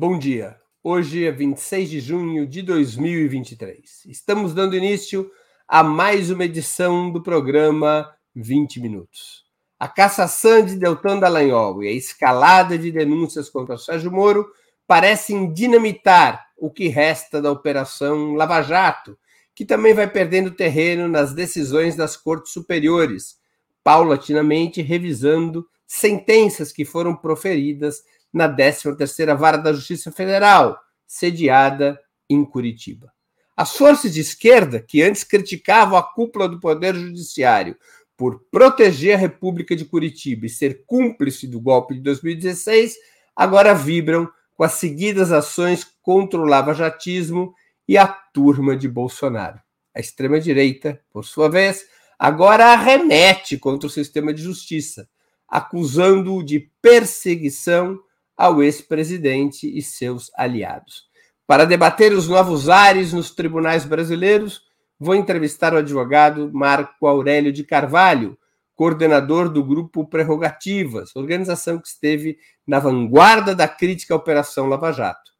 Bom dia. Hoje é 26 de junho de 2023. Estamos dando início a mais uma edição do programa 20 Minutos. A cassação de Deltan Dallagnol e a escalada de denúncias contra Sérgio Moro parecem dinamitar o que resta da Operação Lava Jato, que também vai perdendo terreno nas decisões das cortes superiores, paulatinamente revisando sentenças que foram proferidas na 13ª Vara da Justiça Federal, sediada em Curitiba. As forças de esquerda, que antes criticavam a cúpula do Poder Judiciário por proteger a República de Curitiba e ser cúmplice do golpe de 2016, agora vibram com as seguidas ações contra o lava-jatismo e a turma de Bolsonaro. A extrema-direita, por sua vez, agora arremete contra o sistema de justiça, acusando-o de perseguição ao ex-presidente e seus aliados. Para debater os novos ares nos tribunais brasileiros, vou entrevistar o advogado Marco Aurélio de Carvalho, coordenador do grupo Prerrogativas, organização que esteve na vanguarda da crítica à Operação Lava Jato.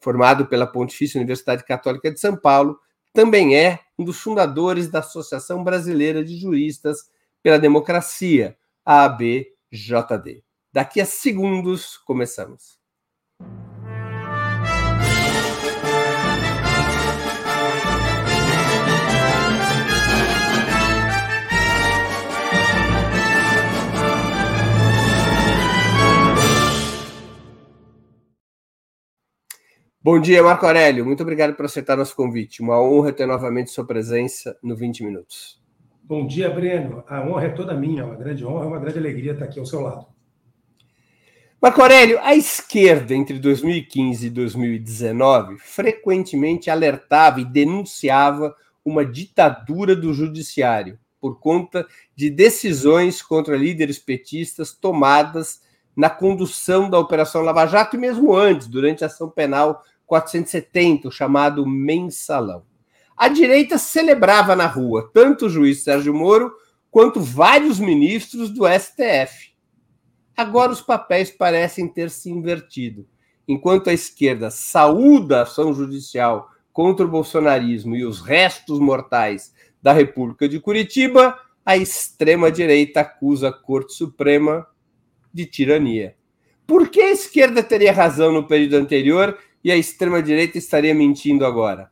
Formado pela Pontifícia Universidade Católica de São Paulo, também é um dos fundadores da Associação Brasileira de Juristas pela Democracia, a ABJD. Daqui a segundos começamos. Bom dia, Marco Aurélio. Muito obrigado por aceitar nosso convite. Uma honra ter novamente sua presença no 20 Minutos. Bom dia, Breno. A honra é toda minha, uma grande honra, uma grande alegria estar aqui ao seu lado. Marco Aurélio, a esquerda entre 2015 e 2019 frequentemente alertava e denunciava uma ditadura do judiciário por conta de decisões contra líderes petistas tomadas na condução da Operação Lava Jato e mesmo antes, durante a ação penal 470, o chamado mensalão. A direita celebrava na rua tanto o juiz Sérgio Moro quanto vários ministros do STF. Agora os papéis parecem ter se invertido. Enquanto a esquerda saúda a ação judicial contra o bolsonarismo e os restos mortais da República de Curitiba, a extrema-direita acusa a Corte Suprema de tirania. Por que a esquerda teria razão no período anterior e a extrema-direita estaria mentindo agora?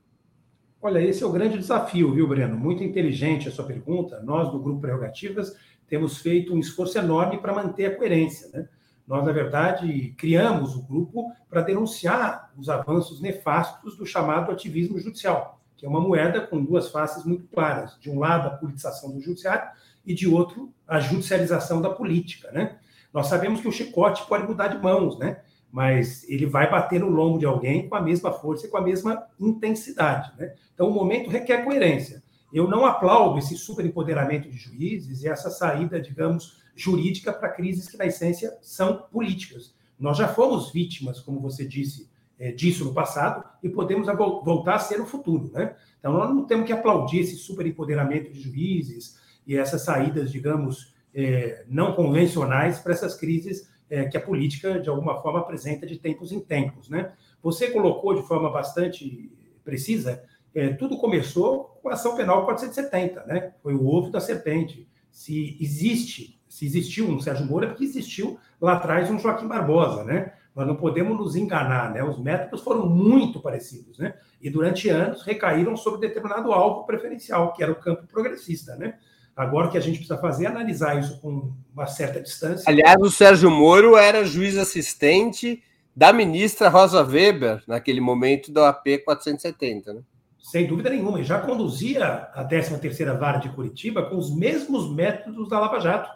Olha, esse é o grande desafio, viu, Breno? Muito inteligente a sua pergunta. Nós, do Grupo Prerrogativas, temos feito um esforço enorme para manter a coerência. Né? Nós, na verdade, criamos o grupo para denunciar os avanços nefastos do chamado ativismo judicial, que é uma moeda com duas faces muito claras. De um lado, a politização do judiciário e, de outro, a judicialização da política. Né? Nós sabemos que o chicote pode mudar de mãos, né? mas ele vai bater no lombo de alguém com a mesma força e com a mesma intensidade. Né? Então, o momento requer coerência. Eu não aplaudo esse superempoderamento de juízes e essa saída, digamos, jurídica para crises que, na essência, são políticas. Nós já fomos vítimas, como você disse, é, disso no passado e podemos voltar a ser no futuro. Né? Então, nós não temos que aplaudir esse superempoderamento de juízes e essas saídas, digamos, é, não convencionais para essas crises é, que a política, de alguma forma, apresenta de tempos em tempos. Né? Você colocou de forma bastante precisa é, tudo começou com a ação penal 470, né? Foi o ovo da serpente. Se existe, se existiu um Sérgio Moro, é porque existiu lá atrás um Joaquim Barbosa, né? Nós não podemos nos enganar, né? Os métodos foram muito parecidos, né? E durante anos recaíram sobre determinado alvo preferencial, que era o campo progressista, né? Agora o que a gente precisa fazer é analisar isso com uma certa distância. Aliás, o Sérgio Moro era juiz assistente da ministra Rosa Weber, naquele momento da AP 470, né? Sem dúvida nenhuma, e já conduzia a 13ª Vara de Curitiba com os mesmos métodos da Lava Jato.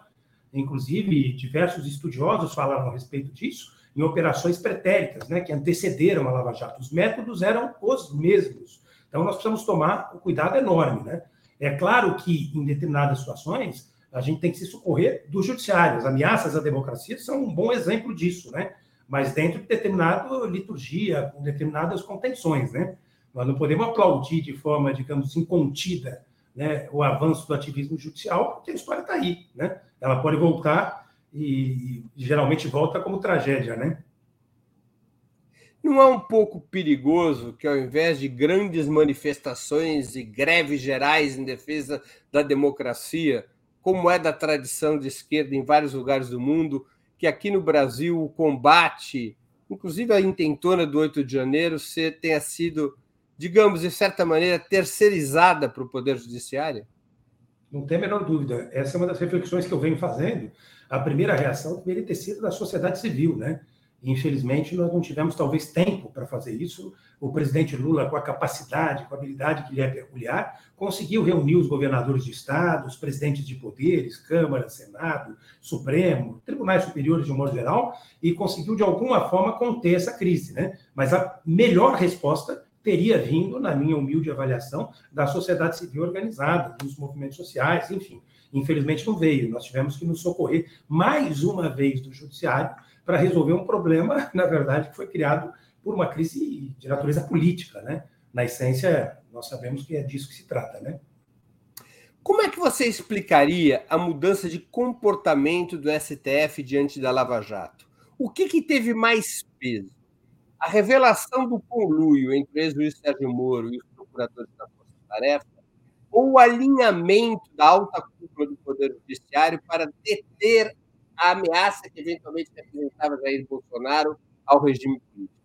Inclusive, diversos estudiosos falaram a respeito disso em operações pretéritas, né, que antecederam a Lava Jato. Os métodos eram os mesmos. Então, nós precisamos tomar um cuidado enorme. Né? É claro que, em determinadas situações, a gente tem que se socorrer do judiciário. As ameaças à democracia são um bom exemplo disso, né? mas dentro de determinada liturgia, com determinadas contenções. Né? Nós não podemos aplaudir de forma, digamos, incontida né, o avanço do ativismo judicial, porque a história está aí. Né? Ela pode voltar e, e, geralmente volta como tragédia. Né? Não é um pouco perigoso que, ao invés de grandes manifestações e greves gerais em defesa da democracia, como é da tradição de esquerda em vários lugares do mundo, que aqui no Brasil o combate, inclusive a intentona do 8 de janeiro, tenha sido, digamos, de certa maneira, terceirizada para o Poder Judiciário? Não tem a menor dúvida. Essa é uma das reflexões que eu venho fazendo. A primeira reação deveria ter sido da sociedade civil, né? Infelizmente, nós não tivemos talvez tempo para fazer isso. O presidente Lula, com a capacidade, com a habilidade que lhe é peculiar, conseguiu reunir os governadores de estado, os presidentes de poderes, Câmara, Senado, Supremo, tribunais superiores de um modo geral, e conseguiu, de alguma forma, conter essa crise. Né? Mas a melhor resposta teria vindo, na minha humilde avaliação, da sociedade civil organizada, dos movimentos sociais, enfim. Infelizmente não veio. Nós tivemos que nos socorrer mais uma vez do judiciário para resolver um problema, na verdade, que foi criado por uma crise de natureza política, né? Na essência, nós sabemos que é disso que se trata, né? Como é que você explicaria a mudança de comportamento do STF diante da Lava Jato? O que, que teve mais peso? A revelação do conluio entre o ex-juiz Sérgio Moro e os procuradores da Força Tarefa ou o alinhamento da alta cúpula do Poder Judiciário para deter a ameaça que eventualmente representava Jair Bolsonaro ao regime político?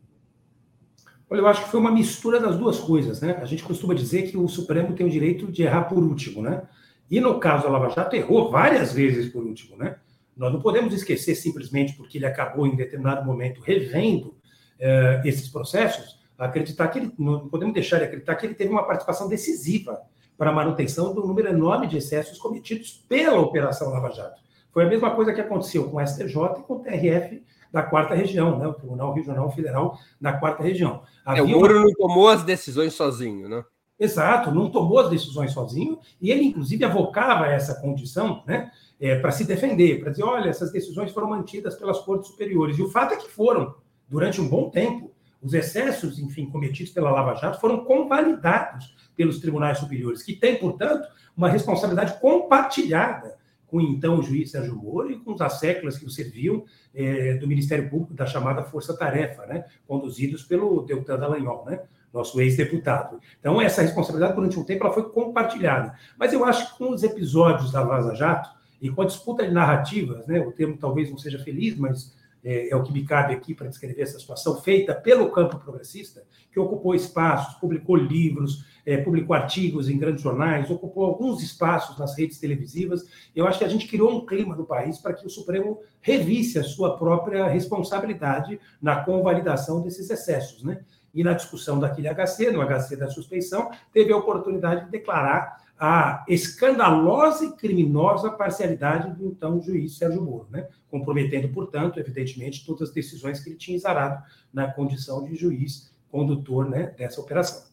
Olha, eu acho que foi uma mistura das duas coisas, né? A gente costuma dizer que o Supremo tem o direito de errar por último, né? E no caso da Lava Jato, errou várias vezes por último, né? Nós não podemos esquecer simplesmente porque ele acabou em determinado momento revendo eh, esses processos, acreditar que ele, não podemos deixar de acreditar que ele teve uma participação decisiva para a manutenção do número enorme de excessos cometidos pela Operação Lava Jato. Foi a mesma coisa que aconteceu com o STJ e com o TRF da quarta região, né? o Tribunal Regional Federal da quarta região. É, o Moro uma... não tomou as decisões sozinho, né? Exato, não tomou as decisões sozinho, e ele, inclusive, avocava essa condição né, é, para se defender, para dizer: olha, essas decisões foram mantidas pelas cortes superiores. E o fato é que foram, durante um bom tempo. Os excessos, enfim, cometidos pela Lava Jato foram convalidados pelos tribunais superiores, que têm, portanto, uma responsabilidade compartilhada com então o juiz Sérgio Moro e com as séculas que o serviam é, do Ministério Público da chamada Força Tarefa, né, conduzidos pelo Deltan Dallagnol, né, nosso ex-deputado. Então, essa responsabilidade, durante um tempo, ela foi compartilhada. Mas eu acho que com os episódios da Vaza Jato e com a disputa de narrativas, né, o termo talvez não seja feliz, mas é, é o que me cabe aqui para descrever essa situação, feita pelo campo progressista, que ocupou espaços, publicou livros, é, publicou artigos em grandes jornais, ocupou alguns espaços nas redes televisivas. Eu acho que a gente criou um clima no país para que o Supremo revisse a sua própria responsabilidade na convalidação desses excessos, né? E na discussão daquele HC, no HC da suspeição, teve a oportunidade de declarar a escandalosa e criminosa parcialidade do então juiz Sérgio Moro, né? comprometendo, portanto, evidentemente, todas as decisões que ele tinha exarado na condição de juiz condutor né, dessa operação.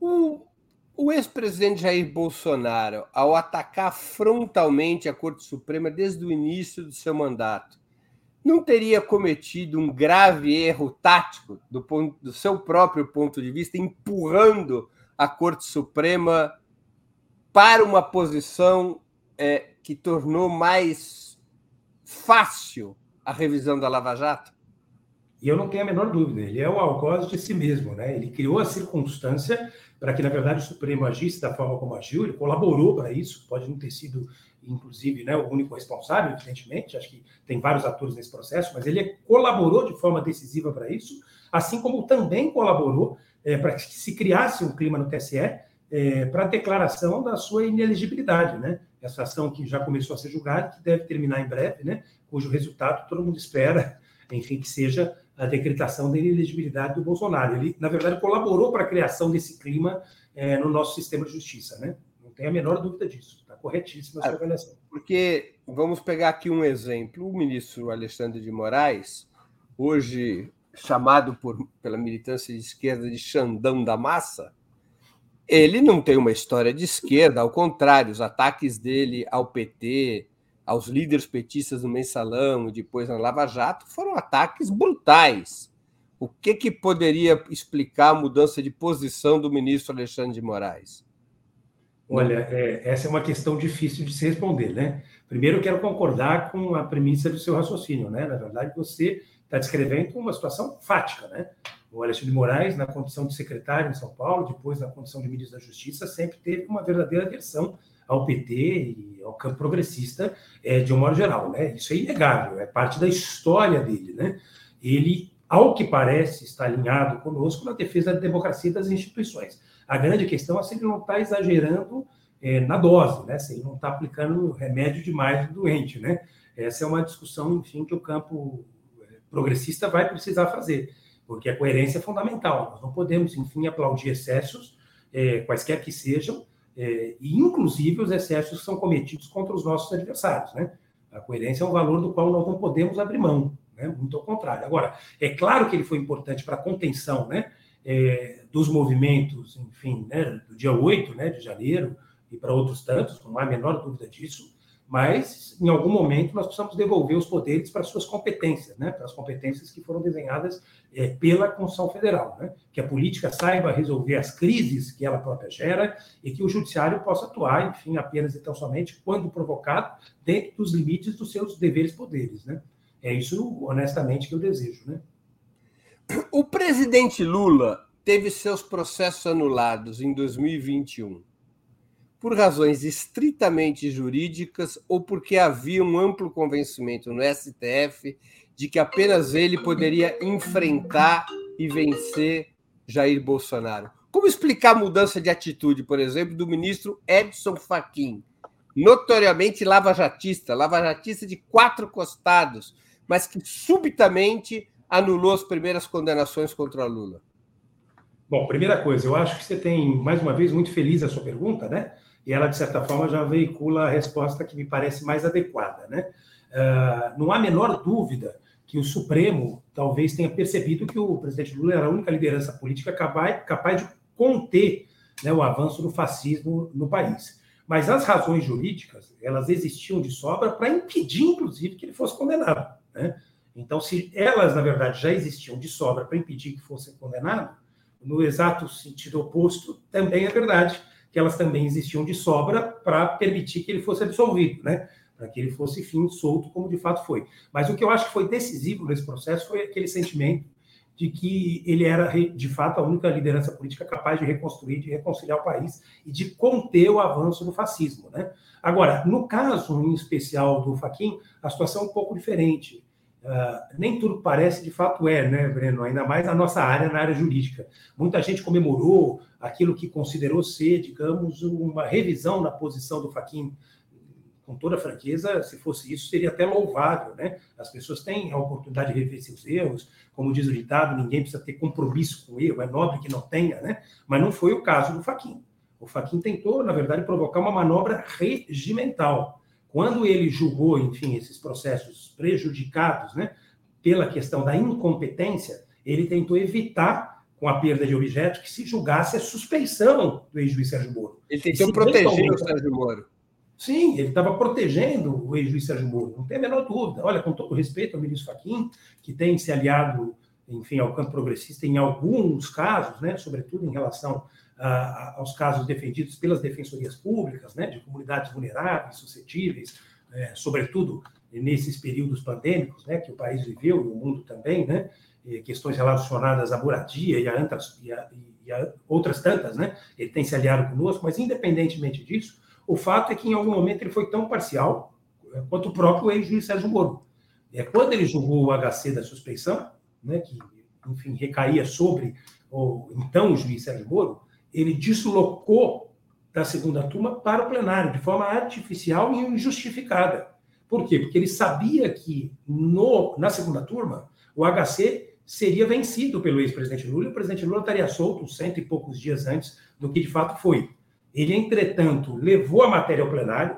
O, o ex-presidente Jair Bolsonaro, ao atacar frontalmente a Corte Suprema desde o início do seu mandato, não teria cometido um grave erro tático do, ponto, do seu próprio ponto de vista, empurrando a Corte Suprema para uma posição é, que tornou mais fácil a revisão da Lava Jato? E eu não tenho a menor dúvida, ele é o algoz de si mesmo, né? Ele criou a circunstância para que, na verdade, o Supremo agisse da forma como agiu, ele colaborou para isso, pode não ter sido, inclusive, né, o único responsável, evidentemente, acho que tem vários atores nesse processo, mas ele colaborou de forma decisiva para isso, assim como também colaborou é, para que se criasse um clima no TSE é, para a declaração da sua inelegibilidade, né? Essa ação que já começou a ser julgada, que deve terminar em breve, né? Cujo resultado todo mundo espera, enfim, que seja a decretação da inelegibilidade do Bolsonaro. Ele, na verdade, colaborou para a criação desse clima é, no nosso sistema de justiça, né? Não tem a menor dúvida disso. Está corretíssima a sua avaliação. Porque, vamos pegar aqui um exemplo. O ministro Alexandre de Moraes, hoje chamado por, pela militância de esquerda de Xandão da Massa, ele não tem uma história de esquerda, ao contrário, os ataques dele ao PT, aos líderes petistas no mensalão depois na Lava Jato foram ataques brutais. O que, que poderia explicar a mudança de posição do ministro Alexandre de Moraes? Olha, é, essa é uma questão difícil de se responder, né? Primeiro, eu quero concordar com a premissa do seu raciocínio, né? Na verdade, você está descrevendo uma situação fática, né? O Alexandre de Moraes, na condição de secretário em São Paulo, depois na condição de ministro da Justiça, sempre teve uma verdadeira aversão ao PT e ao campo progressista é, de um modo geral, né? Isso é inegável, é parte da história dele, né? Ele, ao que parece, está alinhado conosco na defesa da democracia e das instituições. A grande questão é se ele não está exagerando é, na dose, né? Se ele não está aplicando remédio demais no doente, né? Essa é uma discussão, enfim, que o campo é, progressista vai precisar fazer, porque a coerência é fundamental. Nós não podemos, enfim, aplaudir excessos, é, quaisquer que sejam, é, e inclusive os excessos que são cometidos contra os nossos adversários, né? A coerência é um valor do qual nós não podemos abrir mão, né? Muito ao contrário. Agora, é claro que ele foi importante para a contenção, né? É, dos movimentos, enfim, né? Do dia 8 né, de janeiro, e para outros tantos, não há a menor dúvida disso, mas em algum momento nós precisamos devolver os poderes para suas competências, né? para as competências que foram desenhadas é, pela Constituição Federal, né? que a política saiba resolver as crises que ela própria gera e que o judiciário possa atuar, enfim, apenas e tão somente quando provocado, dentro dos limites dos seus deveres poderes. Né? É isso, honestamente, que eu desejo. Né? O presidente Lula teve seus processos anulados em 2021 por razões estritamente jurídicas ou porque havia um amplo convencimento no STF de que apenas ele poderia enfrentar e vencer Jair Bolsonaro. Como explicar a mudança de atitude, por exemplo, do ministro Edson Fachin, notoriamente lavajatista, lavajatista de quatro costados, mas que subitamente anulou as primeiras condenações contra Lula? Bom, primeira coisa, eu acho que você tem, mais uma vez, muito feliz a sua pergunta, né? e ela, de certa forma, já veicula a resposta que me parece mais adequada. Né? Uh, não há menor dúvida que o Supremo talvez tenha percebido que o presidente Lula era a única liderança política capaz, capaz de conter né, o avanço do fascismo no país. Mas as razões jurídicas, elas existiam de sobra para impedir, inclusive, que ele fosse condenado. Né? Então, se elas, na verdade, já existiam de sobra para impedir que fosse condenado, no exato sentido oposto, também é verdade que elas também existiam de sobra para permitir que ele fosse absolvido, né? Para que ele fosse, enfim, solto, como de fato foi. Mas o que eu acho que foi decisivo nesse processo foi aquele sentimento de que ele era, de fato, a única liderança política capaz de reconstruir, de reconciliar o país e de conter o avanço do fascismo. Né? Agora, no caso em especial do Faquin, a situação é um pouco diferente. Uh, nem tudo parece, de fato é, né, Breno? Ainda mais na nossa área, na área jurídica. Muita gente comemorou aquilo que considerou ser, digamos, uma revisão na posição do Faquin. Com toda franqueza, se fosse isso, seria até louvável, né? As pessoas têm a oportunidade de rever seus erros, como diz o ditado, ninguém precisa ter compromisso com o erro, é nobre que não tenha, né? Mas não foi o caso do Faquin. O Faquin tentou, na verdade, provocar uma manobra regimental quando ele julgou, enfim, esses processos prejudicados né, pela questão da incompetência, ele tentou evitar, com a perda de objetos, que se julgasse a suspeição do ex-juiz Sérgio Moro. Ele tentou proteger o Sérgio Moro. Sim, ele estava protegendo o ex-juiz Sérgio Moro, não tem a menor dúvida. Olha, com todo respeito ao ministro Fachin, que tem se aliado, enfim, ao campo progressista em alguns casos, né, sobretudo em relação aos casos defendidos pelas defensorias públicas, né, de comunidades vulneráveis, suscetíveis, é, sobretudo nesses períodos pandêmicos, né, que o país viveu e o mundo também, né, questões relacionadas à moradia e a, outras, e, a, e a outras tantas, né, ele tem se aliado conosco, mas independentemente disso, o fato é que em algum momento ele foi tão parcial é, quanto o próprio ex-juiz Sérgio Moro. É, quando ele julgou o HC da suspeição, né, que, enfim, recaía sobre o então o juiz Sérgio Moro, ele deslocou da segunda turma para o plenário, de forma artificial e injustificada. Por quê? Porque ele sabia que no, na segunda turma o HC seria vencido pelo ex-presidente Lula e o presidente Lula estaria solto cento e poucos dias antes do que de fato foi. Ele, entretanto, levou a matéria ao plenário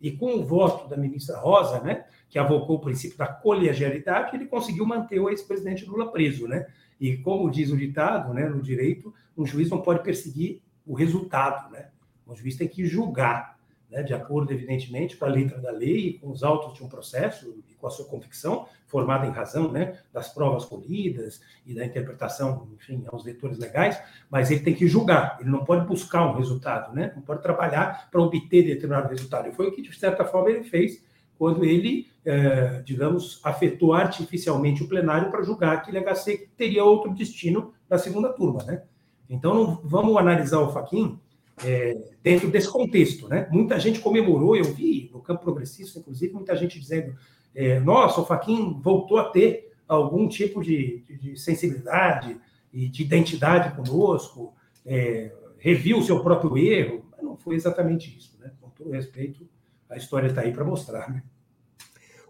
e, com o voto da ministra Rosa, né, que avocou o princípio da colegialidade, ele conseguiu manter o ex-presidente Lula preso. Né? E como diz o ditado, né, no direito, um juiz não pode perseguir o resultado, né? O juiz tem que julgar, né, de acordo, evidentemente, com a letra da lei com os autos de um processo e com a sua convicção, formada em razão né, das provas colhidas e da interpretação, enfim, aos leitores legais, mas ele tem que julgar, ele não pode buscar um resultado, né? não pode trabalhar para obter determinado resultado. E foi o que, de certa forma, ele fez quando ele, é, digamos, afetou artificialmente o plenário para julgar aquele HC que teria outro destino na segunda turma, né? Então, vamos analisar o Faquin é, dentro desse contexto, né? Muita gente comemorou, eu vi no campo progressista, inclusive, muita gente dizendo: é, nossa, o Faquin voltou a ter algum tipo de, de, de sensibilidade e de identidade conosco, é, reviu o seu próprio erro. Mas não foi exatamente isso, né? Com todo respeito a história está aí para mostrar. Né?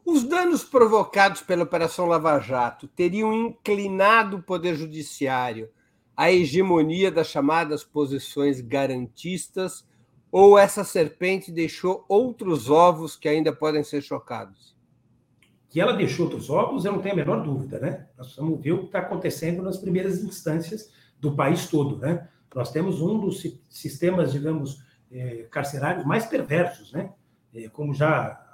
Os danos provocados pela Operação Lava Jato teriam inclinado o Poder Judiciário à hegemonia das chamadas posições garantistas ou essa serpente deixou outros ovos que ainda podem ser chocados? Que ela deixou outros ovos, eu não tenho a menor dúvida, né? Nós vamos ver o que está acontecendo nas primeiras instâncias do país todo, né? Nós temos um dos sistemas, digamos, eh, carcerários mais perversos, né? É, como já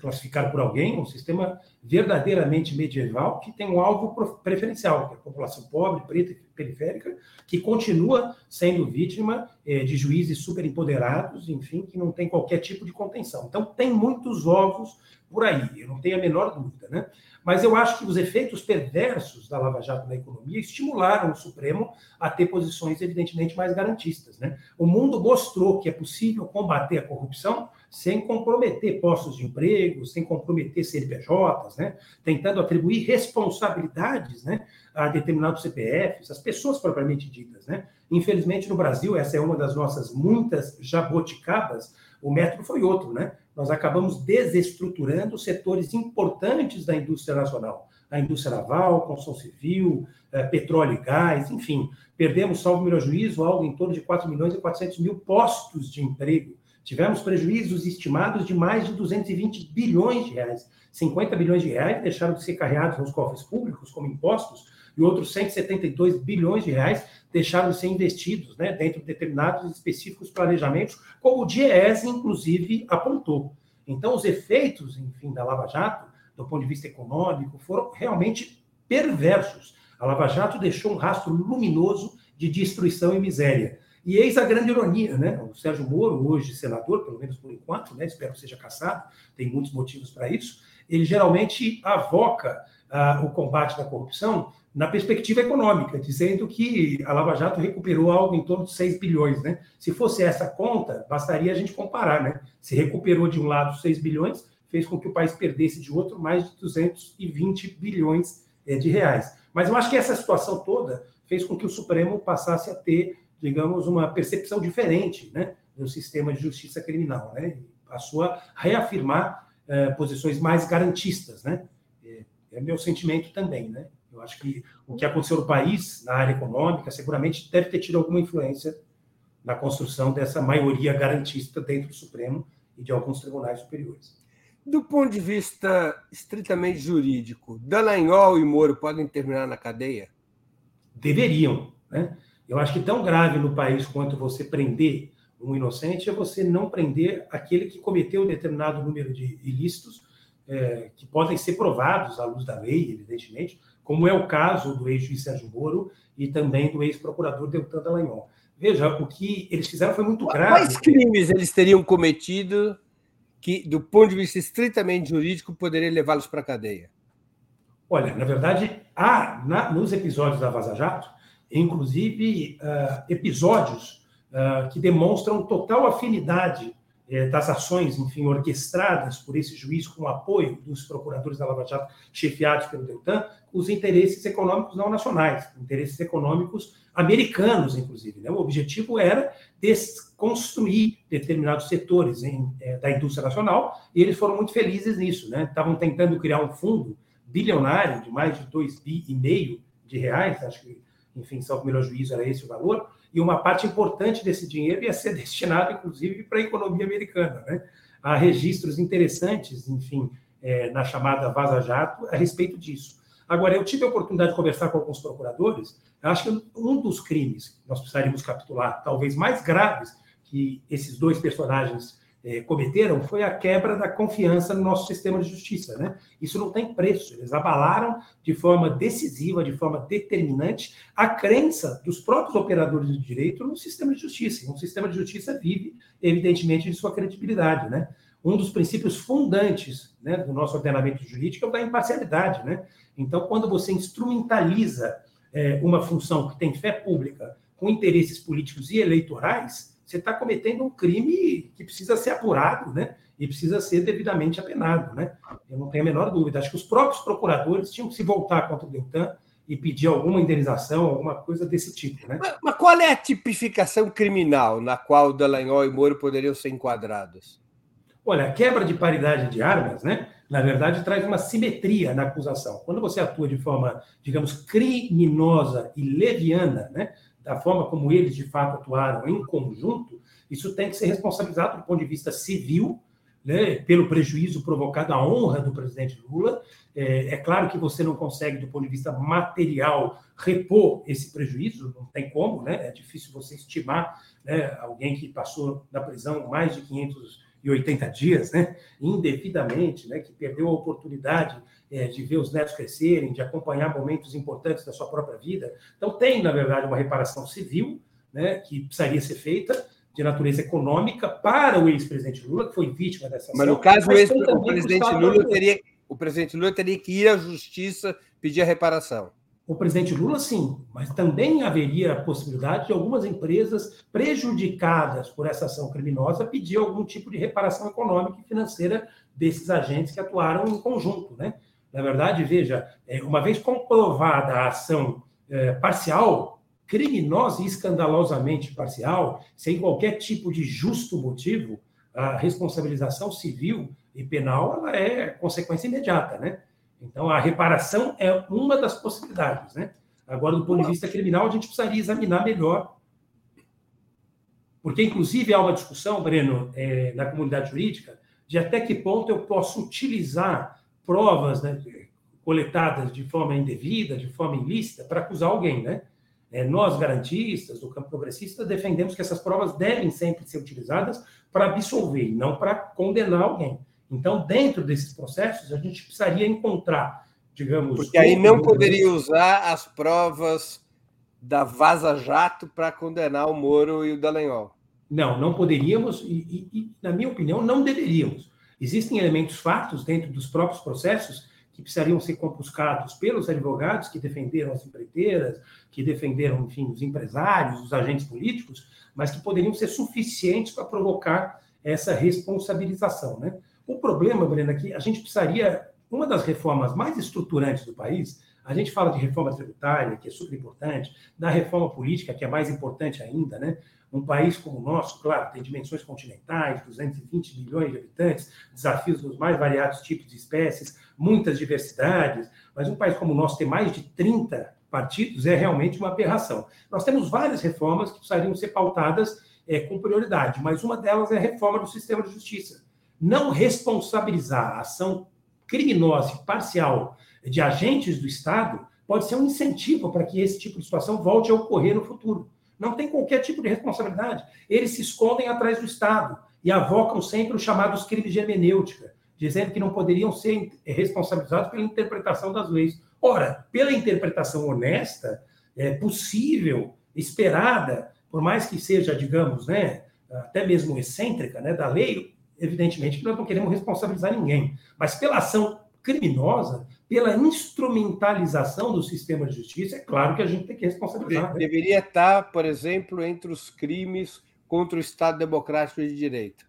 classificar por alguém, um sistema verdadeiramente medieval que tem um alvo preferencial, que é a população pobre, preta e periférica, que continua sendo vítima é, de juízes superempoderados, enfim, que não tem qualquer tipo de contenção. Então, tem muitos ovos por aí, eu não tenho a menor dúvida, né? Mas eu acho que os efeitos perversos da Lava Jato na economia estimularam o Supremo a ter posições evidentemente mais garantistas. Né? O mundo mostrou que é possível combater a corrupção sem comprometer postos de emprego, sem comprometer CNPJs, né? tentando atribuir responsabilidades né, a determinados CPFs, as pessoas propriamente ditas. Né? Infelizmente, no Brasil, essa é uma das nossas muitas jaboticabas, o método foi outro, né? nós acabamos desestruturando setores importantes da indústria nacional. A indústria naval, construção civil, eh, petróleo e gás, enfim. Perdemos, salvo melhor juízo, algo em torno de 4 milhões e 400 mil postos de emprego. Tivemos prejuízos estimados de mais de 220 bilhões de reais. 50 bilhões de reais deixaram de ser carregados nos cofres públicos como impostos e outros 172 bilhões de reais deixaram de ser investidos né, dentro de determinados específicos planejamentos, como o DIES, inclusive, apontou. Então, os efeitos, enfim, da Lava Jato, do ponto de vista econômico, foram realmente perversos. A Lava Jato deixou um rastro luminoso de destruição e miséria. E eis a grande ironia, né? O Sérgio Moro, hoje senador, pelo menos por enquanto, né? espero que seja caçado, tem muitos motivos para isso, ele geralmente avoca ah, o combate da corrupção na perspectiva econômica, dizendo que a Lava Jato recuperou algo em torno de 6 bilhões. Né? Se fosse essa conta, bastaria a gente comparar. Né? Se recuperou de um lado 6 bilhões, fez com que o país perdesse de outro mais de 220 bilhões eh, de reais. Mas eu acho que essa situação toda fez com que o Supremo passasse a ter, digamos, uma percepção diferente né, do sistema de justiça criminal. Né? Passou a reafirmar eh, posições mais garantistas. Né? É, é meu sentimento também. Né? Eu acho que o que aconteceu no país, na área econômica, seguramente deve ter tido alguma influência na construção dessa maioria garantista dentro do Supremo e de alguns tribunais superiores. Do ponto de vista estritamente jurídico, Dallagnol e Moro podem terminar na cadeia? Deveriam. Né? Eu acho que tão grave no país quanto você prender um inocente é você não prender aquele que cometeu determinado número de ilícitos é, que podem ser provados à luz da lei, evidentemente, como é o caso do ex-juiz Sérgio Moro e também do ex-procurador Deltan Dallagnol. Veja, o que eles fizeram foi muito grave. Quais crimes eles teriam cometido que, do ponto de vista estritamente jurídico, poderia levá-los para a cadeia? Olha, na verdade, há na, nos episódios da Vaza Jato, inclusive uh, episódios uh, que demonstram total afinidade é, das ações, enfim, orquestradas por esse juiz com o apoio dos procuradores da Lava Jato, chefiados pelo Deltan, os interesses econômicos não nacionais, interesses econômicos americanos, inclusive. Né? O objetivo era desconstruir determinados setores em, é, da indústria nacional, e eles foram muito felizes nisso. Né? Estavam tentando criar um fundo bilionário de mais de 2 bi e meio de reais, acho que, enfim, salvo melhor juízo, era esse o valor, e uma parte importante desse dinheiro ia ser destinada, inclusive, para a economia americana. Né? Há registros interessantes, enfim, é, na chamada Vaza Jato, a respeito disso. Agora, eu tive a oportunidade de conversar com alguns procuradores, acho que um dos crimes que nós precisaríamos capitular, talvez mais graves, que esses dois personagens é, cometeram foi a quebra da confiança no nosso sistema de justiça. Né? Isso não tem preço. Eles abalaram de forma decisiva, de forma determinante, a crença dos próprios operadores de direito no sistema de justiça. Um sistema de justiça vive, evidentemente, de sua credibilidade. Né? um dos princípios fundantes né, do nosso ordenamento jurídico é o da imparcialidade. Né? Então, quando você instrumentaliza é, uma função que tem fé pública com interesses políticos e eleitorais, você está cometendo um crime que precisa ser apurado, né? E precisa ser devidamente apenado, né? Eu não tenho a menor dúvida. Acho que os próprios procuradores tinham que se voltar contra o Deltan e pedir alguma indenização, alguma coisa desse tipo, né? Mas, mas qual é a tipificação criminal na qual Dallagnol e Moro poderiam ser enquadrados? Olha, a quebra de paridade de armas, né? Na verdade, traz uma simetria na acusação. Quando você atua de forma, digamos, criminosa e leviana, né? Da forma como eles de fato atuaram em conjunto, isso tem que ser responsabilizado do ponto de vista civil, né, pelo prejuízo provocado à honra do presidente Lula. É, é, claro que você não consegue, do ponto de vista material, repor esse prejuízo, não tem como, né? É difícil você estimar né, alguém que passou na prisão mais de 500 e 80 dias, né, indevidamente, né, que perdeu a oportunidade é, de ver os netos crescerem, de acompanhar momentos importantes da sua própria vida. Então, tem, na verdade, uma reparação civil né, que precisaria ser feita, de natureza econômica, para o ex-presidente Lula, que foi vítima dessa ação. Mas, no caso, mas o, presidente Lula teria, o presidente Lula teria que ir à justiça pedir a reparação o presidente Lula, sim, mas também haveria a possibilidade de algumas empresas prejudicadas por essa ação criminosa pedir algum tipo de reparação econômica e financeira desses agentes que atuaram em conjunto. Né? Na verdade, veja, é, uma vez comprovada a ação é, parcial, criminosa e escandalosamente parcial, sem qualquer tipo de justo motivo, a responsabilização civil e penal ela é consequência imediata, né? Então, a reparação é uma das possibilidades, né? Agora, do ponto de vista criminal, a gente precisaria examinar melhor. Porque, inclusive, há uma discussão, Breno, é, na comunidade jurídica, de até que ponto eu posso utilizar provas né, coletadas de forma indevida, de forma ilícita, para acusar alguém, né? É, nós, garantistas, do campo progressista, defendemos que essas provas devem sempre ser utilizadas para absolver, não para condenar alguém. Então, dentro desses processos, a gente precisaria encontrar, digamos. Porque aí não poderia usar as provas da Vaza Jato para condenar o Moro e o Dallagnol. Não, não poderíamos, e, e, e, na minha opinião, não deveríamos. Existem elementos fatos dentro dos próprios processos que precisariam ser compuscados pelos advogados que defenderam as empreiteiras, que defenderam, enfim, os empresários, os agentes políticos, mas que poderiam ser suficientes para provocar essa responsabilização, né? O problema, Brenda, é que a gente precisaria, uma das reformas mais estruturantes do país, a gente fala de reforma tributária, que é super importante, da reforma política, que é mais importante ainda, né? Um país como o nosso, claro, tem dimensões continentais, 220 milhões de habitantes, desafios dos mais variados tipos de espécies, muitas diversidades, mas um país como o nosso ter mais de 30 partidos é realmente uma aberração. Nós temos várias reformas que precisariam ser pautadas é, com prioridade, mas uma delas é a reforma do sistema de justiça não responsabilizar a ação criminosa e parcial de agentes do Estado pode ser um incentivo para que esse tipo de situação volte a ocorrer no futuro. Não tem qualquer tipo de responsabilidade. Eles se escondem atrás do Estado e avocam sempre os chamados crimes de hermenêutica, dizendo que não poderiam ser responsabilizados pela interpretação das leis. Ora, pela interpretação honesta, é possível, esperada, por mais que seja, digamos, né, até mesmo excêntrica, né, da lei, evidentemente que nós não queremos responsabilizar ninguém, mas pela ação criminosa, pela instrumentalização do sistema de justiça, é claro que a gente tem que responsabilizar. Né? Deveria estar, por exemplo, entre os crimes contra o Estado Democrático de Direito.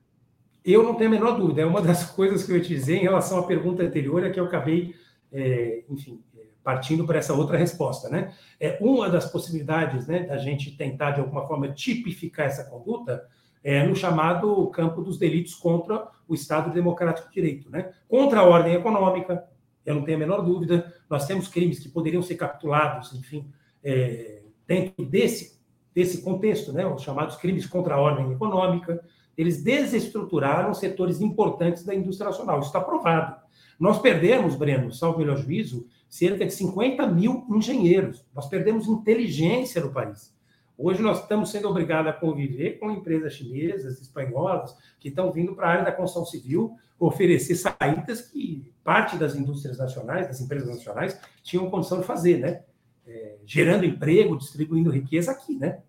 Eu não tenho a menor dúvida. É uma das coisas que eu te dizer em relação à pergunta anterior, é que eu acabei, é, enfim, partindo para essa outra resposta, né? É uma das possibilidades, né, da gente tentar de alguma forma tipificar essa conduta é, no chamado campo dos delitos contra o Estado Democrático de Direito. Né? Contra a ordem econômica, eu não tenho a menor dúvida, nós temos crimes que poderiam ser capitulados, enfim, é, dentro desse, desse contexto, né? os chamados crimes contra a ordem econômica, eles desestruturaram setores importantes da indústria nacional, isso está provado. Nós perdemos, Breno, salvo melhor juízo, cerca de 50 mil engenheiros, nós perdemos inteligência no país. Hoje nós estamos sendo obrigados a conviver com empresas chinesas, espanholas, que estão vindo para a área da construção civil oferecer saídas que parte das indústrias nacionais, das empresas nacionais, tinham condição de fazer, né? É, gerando emprego, distribuindo riqueza aqui, né?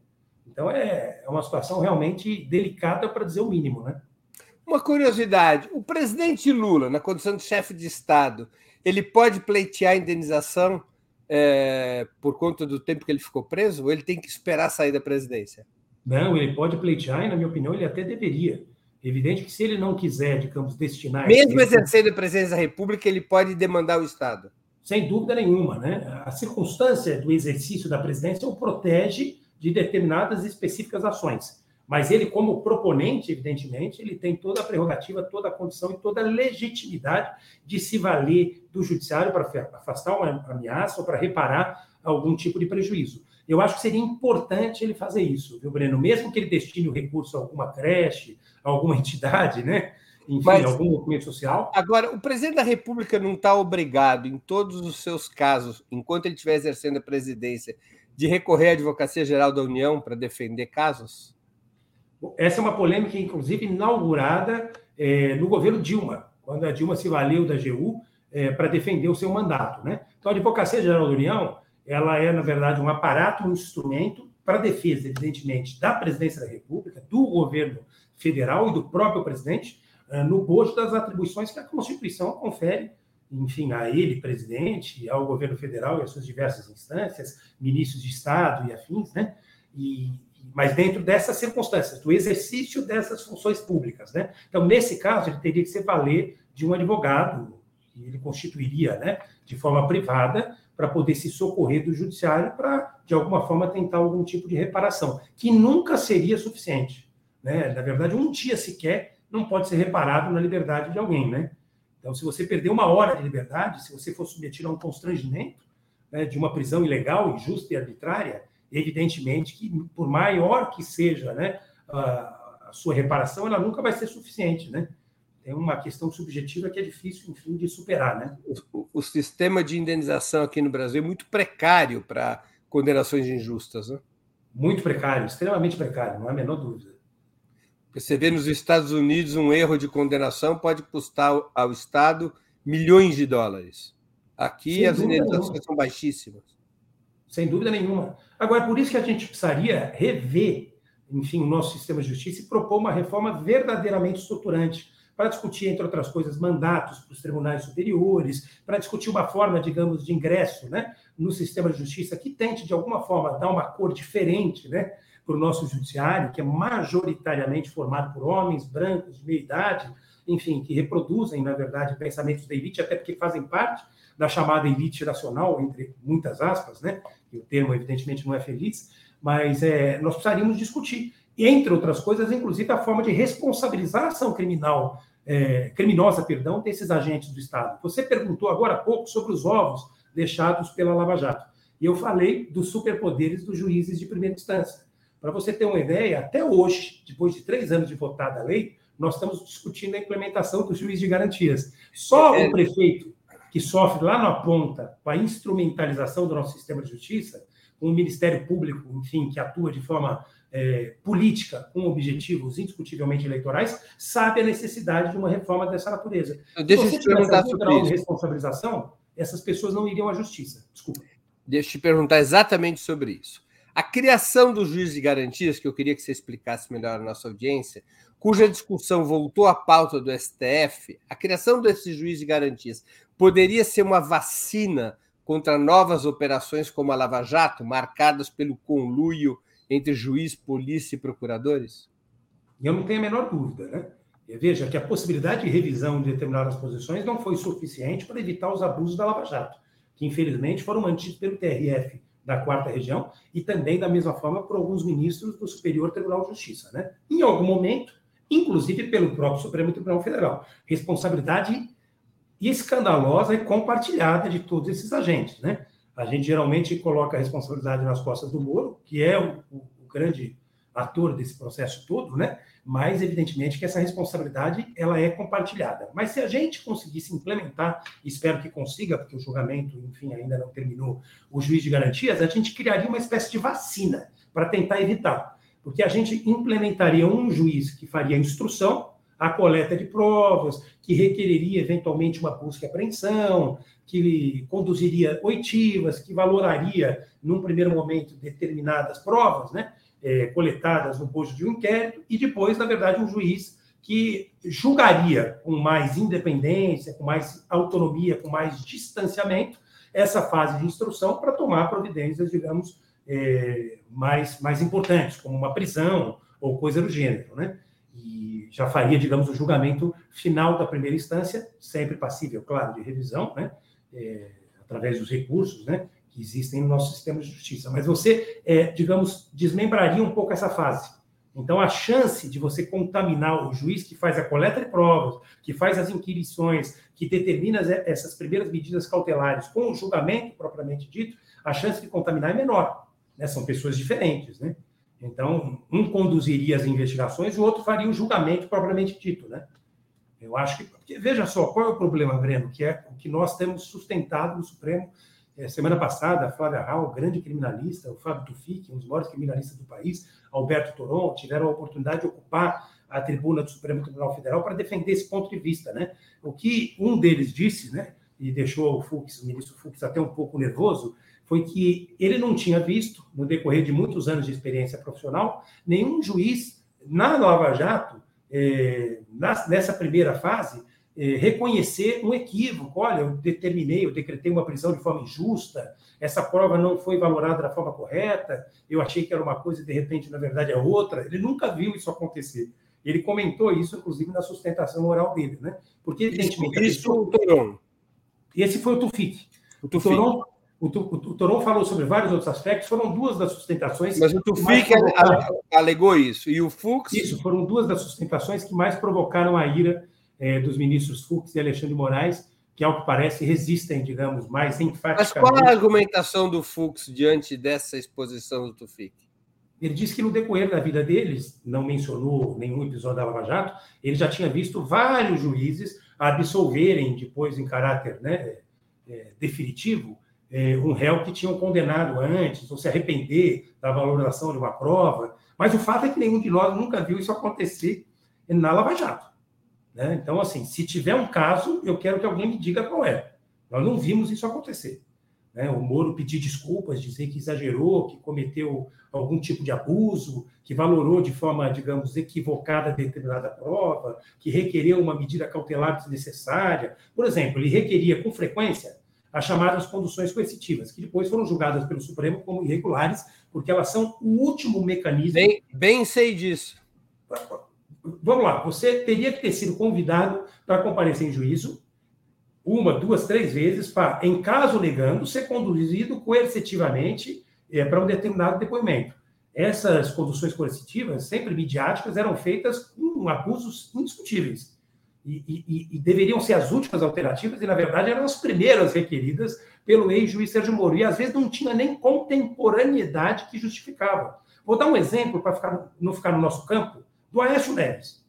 Então é, é uma situação realmente delicada para dizer o mínimo, né? Uma curiosidade: o presidente Lula, na condição de chefe de Estado, ele pode pleitear indenização é, por conta do tempo que ele ficou preso? Ou ele tem que esperar sair da presidência? Não, ele pode pleitear e, na minha opinião, ele até deveria. Evidente que se ele não quiser, digamos, destinar. Mesmo exercendo a presidência da República, ele pode demandar o Estado. Sem dúvida nenhuma, né? A circunstância do exercício da presidência o protege de determinadas específicas ações. Mas ele, como proponente, evidentemente, ele tem toda a prerrogativa, toda a condição e toda a legitimidade de se valer do judiciário para afastar uma ameaça ou para reparar algum tipo de prejuízo. Eu acho que seria importante ele fazer isso, viu, Breno? Mesmo que ele destine o recurso a alguma creche, a alguma entidade, né? Enfim, Mas, algum movimento social. Agora, o presidente da República não está obrigado, em todos os seus casos, enquanto ele estiver exercendo a presidência, de recorrer à Advocacia Geral da União para defender casos? Essa é uma polêmica, inclusive, inaugurada é, no governo Dilma, quando a Dilma se valeu da AGU é, para defender o seu mandato. Né? Então, a Advocacia Geral da União ela é, na verdade, um aparato, um instrumento para defesa, evidentemente, da presidência da República, do governo federal e do próprio presidente, é, no bojo das atribuições que a Constituição confere, enfim, a ele, presidente, ao governo federal e às suas diversas instâncias, ministros de Estado e afins, né? E, mas dentro dessas circunstâncias, do exercício dessas funções públicas. Né? Então, nesse caso, ele teria que se valer de um advogado, que ele constituiria né, de forma privada, para poder se socorrer do judiciário para, de alguma forma, tentar algum tipo de reparação, que nunca seria suficiente. Né? Na verdade, um dia sequer não pode ser reparado na liberdade de alguém. Né? Então, se você perder uma hora de liberdade, se você for submetido a um constrangimento né, de uma prisão ilegal, injusta e arbitrária, evidentemente que, por maior que seja né, a, sua reparação, ela nunca vai ser suficiente, né? Tem uma questão subjetiva que é difícil, enfim, de superar, né? O, o sistema de indenização aqui no Brasil é muito precário para condenações injustas, né? Muito precário, extremamente precário, não há a menor dúvida. Você vê nos Estados Unidos um erro de condenação pode custar ao Estado milhões de dólares. Aqui Sem as indenizações são baixíssimas. Sem dúvida nenhuma. Agora, por isso que a gente precisaria rever, enfim, o nosso sistema de justiça e propor uma reforma verdadeiramente estruturante para discutir, entre outras coisas, mandatos para os tribunais superiores, para discutir uma forma, digamos, de ingresso né, no sistema de justiça que tente, de alguma forma, dar uma cor diferente né, para o nosso judiciário, que é majoritariamente formado por homens brancos de meia idade, enfim, que reproduzem, na verdade, pensamentos da elite, até porque fazem parte da chamada elite nacional, entre muitas aspas, né? E o termo, evidentemente, não é feliz, mas é, nós precisaríamos discutir, entre outras coisas, inclusive a forma de responsabilizar a ação criminal, é, criminosa, perdão, desses agentes do Estado. Você perguntou agora há pouco sobre os ovos deixados pela Lava Jato. E eu falei dos superpoderes dos juízes de primeira instância. Para você ter uma ideia, até hoje, depois de três anos de votada a lei, nós estamos discutindo a implementação do juiz de garantias. Só é... o prefeito que sofre lá na ponta com a instrumentalização do nosso sistema de justiça, com o Ministério Público, enfim, que atua de forma é, política com objetivos indiscutivelmente eleitorais, sabe a necessidade de uma reforma dessa natureza. Deixa eu te perguntar sobre isso. de responsabilização, essas pessoas não iriam à justiça. Desculpa. Deixa eu te perguntar exatamente sobre isso. A criação do juiz de garantias, que eu queria que você explicasse melhor à nossa audiência, cuja discussão voltou à pauta do STF, a criação desse juiz de garantias poderia ser uma vacina contra novas operações como a Lava Jato, marcadas pelo conluio entre juiz, polícia e procuradores? Eu não tenho a menor dúvida, né? Veja que a possibilidade de revisão de determinadas posições não foi suficiente para evitar os abusos da Lava Jato, que infelizmente foram mantidos pelo TRF da quarta região e também da mesma forma por alguns ministros do Superior Tribunal de Justiça, né? Em algum momento, inclusive pelo próprio Supremo Tribunal Federal, responsabilidade escandalosa e compartilhada de todos esses agentes, né? A gente geralmente coloca a responsabilidade nas costas do Moro, que é o, o, o grande ator desse processo todo, né? Mas evidentemente que essa responsabilidade ela é compartilhada. Mas se a gente conseguisse implementar, espero que consiga, porque o julgamento, enfim, ainda não terminou, o juiz de garantias, a gente criaria uma espécie de vacina para tentar evitar, porque a gente implementaria um juiz que faria instrução, a coleta de provas, que requereria eventualmente uma busca e apreensão, que conduziria oitivas, que valoraria, num primeiro momento, determinadas provas, né? é, coletadas no bojo de um inquérito, e depois, na verdade, um juiz que julgaria com mais independência, com mais autonomia, com mais distanciamento, essa fase de instrução para tomar providências, digamos, é, mais, mais importantes, como uma prisão ou coisa do gênero, né? Já faria, digamos, o julgamento final da primeira instância, sempre passível, claro, de revisão, né? É, através dos recursos, né? Que existem no nosso sistema de justiça. Mas você, é, digamos, desmembraria um pouco essa fase. Então, a chance de você contaminar o juiz que faz a coleta de provas, que faz as inquirições, que determina essas primeiras medidas cautelares com o julgamento propriamente dito, a chance de contaminar é menor né? São pessoas diferentes, né? Então, um conduziria as investigações, o outro faria o julgamento propriamente dito, né? Eu acho que. Porque, veja só, qual é o problema, Breno? Que é o que nós temos sustentado no Supremo. É, semana passada, a Flávia Hall, grande criminalista, o Fábio Tufik, um dos maiores criminalistas do país, Alberto Toron, tiveram a oportunidade de ocupar a tribuna do Supremo Tribunal Federal para defender esse ponto de vista. Né? O que um deles disse, né, e deixou o Fux, o ministro Fux, até um pouco nervoso, foi que ele não tinha visto, no decorrer de muitos anos de experiência profissional, nenhum juiz na Lava Jato, é, nessa primeira fase, é, reconhecer um equívoco. Olha, eu determinei, eu decretei uma prisão de forma injusta, essa prova não foi valorada da forma correta, eu achei que era uma coisa e de repente, na verdade, é outra. Ele nunca viu isso acontecer. Ele comentou isso, inclusive, na sustentação oral dele, né? Porque, evidentemente. Isso, isso o Toron. Esse foi o Tufik. O, Tufik. o Toron o, o, o Toron falou sobre vários outros aspectos, foram duas das sustentações. Mas o Tufik alegou isso, e o Fux. Isso, foram duas das sustentações que mais provocaram a ira é, dos ministros Fux e Alexandre Moraes, que, ao que parece, resistem, digamos, mais enfaticamente. Mas qual a argumentação do Fux diante dessa exposição do Tufik? Ele disse que no decorrer da vida deles, não mencionou nenhum episódio da Lava Jato, ele já tinha visto vários juízes absolverem, depois em caráter né, é, definitivo, é, um réu que tinham condenado antes, ou se arrepender da valorização de uma prova. Mas o fato é que nenhum de nós nunca viu isso acontecer na Lava Jato. Né? Então, assim, se tiver um caso, eu quero que alguém me diga qual é. Nós não vimos isso acontecer. Né? O Moro pedir desculpas, dizer que exagerou, que cometeu algum tipo de abuso, que valorou de forma, digamos, equivocada determinada prova, que requereu uma medida cautelar desnecessária. Por exemplo, ele requeria com frequência as chamadas conduções coercitivas, que depois foram julgadas pelo Supremo como irregulares, porque elas são o último mecanismo. Bem, bem sei disso. Vamos lá, você teria que ter sido convidado para comparecer em juízo uma, duas, três vezes, para, em caso negando, ser conduzido coercitivamente é, para um determinado depoimento. Essas conduções coercitivas, sempre midiáticas, eram feitas com abusos indiscutíveis e, e, e, deveriam ser as últimas alternativas, e na verdade eram as primeiras requeridas pelo ex-juiz Sérgio Moro, e às vezes não tinha nem contemporaneidade que justificava. Vou dar um exemplo para não ficar no nosso campo, do Aécio Neves,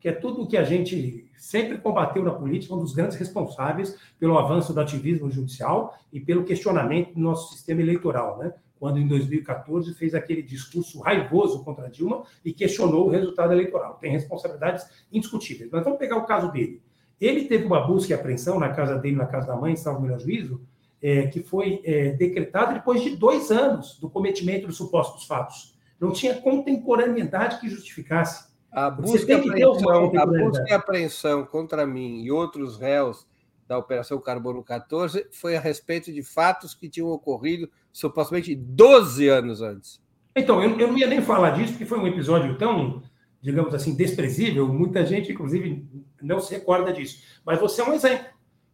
que é tudo o que a gente sempre combateu na política, um dos grandes responsáveis pelo avanço do ativismo judicial e pelo questionamento do nosso sistema eleitoral. Né? Quando em 2014 fez aquele discurso raivoso contra Dilma e questionou o resultado eleitoral. Tem responsabilidades indiscutíveis. Mas vamos pegar o caso dele. Ele teve uma busca e apreensão na casa dele, na casa da mãe, salvo melhor juízo, é, que foi é, decretada depois de dois anos do cometimento dos supostos fatos. Não tinha contemporaneidade que justificasse. A busca, e apreensão, a busca e apreensão contra mim e outros réus da Operação Carbono 14 foi a respeito de fatos que tinham ocorrido supostamente 12 anos antes. Então, eu, eu não ia nem falar disso, porque foi um episódio tão, digamos assim, desprezível, muita gente, inclusive, não se recorda disso. Mas você é um exemplo.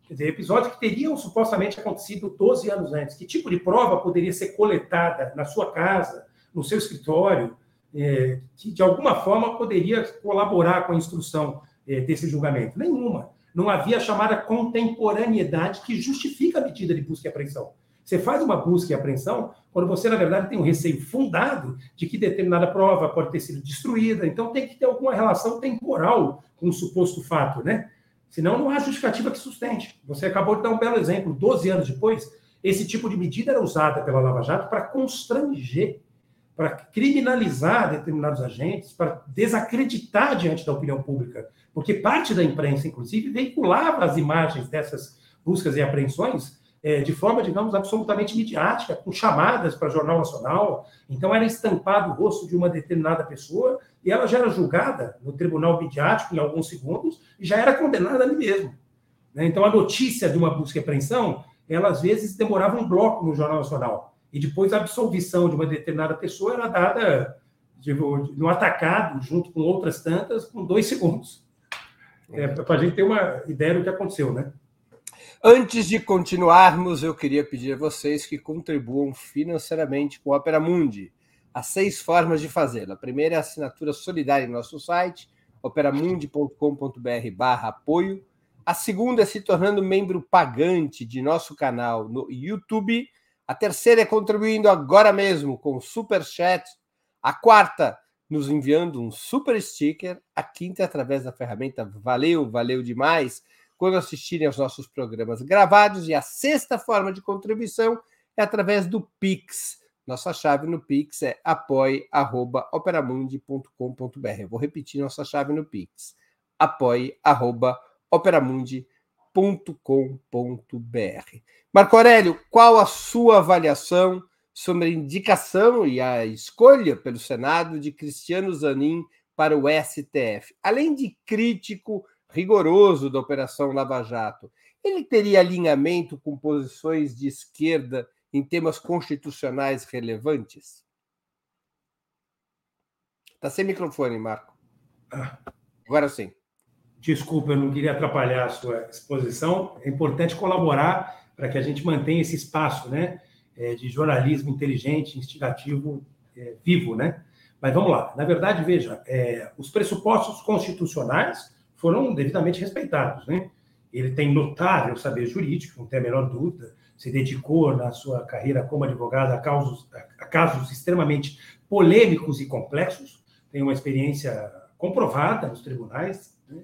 Quer dizer, episódios que teriam supostamente acontecido 12 anos antes. Que tipo de prova poderia ser coletada na sua casa, no seu escritório, é, que de alguma forma poderia colaborar com a instrução é, desse julgamento? Nenhuma não havia a chamada contemporaneidade que justifica a medida de busca e apreensão. Você faz uma busca e apreensão quando você, na verdade, tem um receio fundado de que determinada prova pode ter sido destruída, então tem que ter alguma relação temporal com o suposto fato, né? Senão não há justificativa que sustente. Você acabou de dar um belo exemplo. Doze anos depois, esse tipo de medida era usada pela Lava Jato para constranger, para criminalizar determinados agentes, para desacreditar diante da opinião pública porque parte da imprensa, inclusive, veiculava as imagens dessas buscas e apreensões é, de forma, digamos, absolutamente midiática, com chamadas para Jornal Nacional. Então, era estampado o rosto de uma determinada pessoa e ela já era julgada no tribunal midiático em alguns segundos e já era condenada ali mesmo. Né? Então, a notícia de uma busca e apreensão, ela às vezes demorava um bloco no Jornal Nacional. E depois a absolvição de uma determinada pessoa era dada no atacado, junto com outras tantas, com dois segundos. É, para a gente ter uma ideia do que aconteceu, né? Antes de continuarmos, eu queria pedir a vocês que contribuam financeiramente com a Opera Mundi. Há seis formas de fazê-lo. A primeira é a assinatura solidária em nosso site, operamundi.com.br barra apoio. A segunda é se tornando membro pagante de nosso canal no YouTube. A terceira é contribuindo agora mesmo com Super Chat. A quarta, nos enviando um super sticker. A quinta, através da ferramenta Valeu, valeu demais quando assistirem aos nossos programas gravados. E a sexta forma de contribuição é através do Pix. Nossa chave no Pix é apoie.operamundi.com.br. Eu vou repetir nossa chave no Pix. apoie.operamundi.com.br. Marco Aurélio, qual a sua avaliação sobre a indicação e a escolha pelo Senado de Cristiano Zanin para o STF? Além de crítico rigoroso da Operação Lava Jato, ele teria alinhamento com posições de esquerda em temas constitucionais relevantes? Está sem microfone, Marco. Ah. Agora sim. Desculpa, eu não queria atrapalhar a sua exposição. É importante colaborar para que a gente mantenha esse espaço né, é, de jornalismo inteligente, instigativo, é, vivo. Né? Mas vamos lá. Na verdade, veja, é, os pressupostos constitucionais foram devidamente respeitados. Né? Ele tem notável saber jurídico, não tem a menor dúvida, se dedicou na sua carreira como advogado a casos, a casos extremamente polêmicos e complexos, tem uma experiência comprovada nos tribunais, né?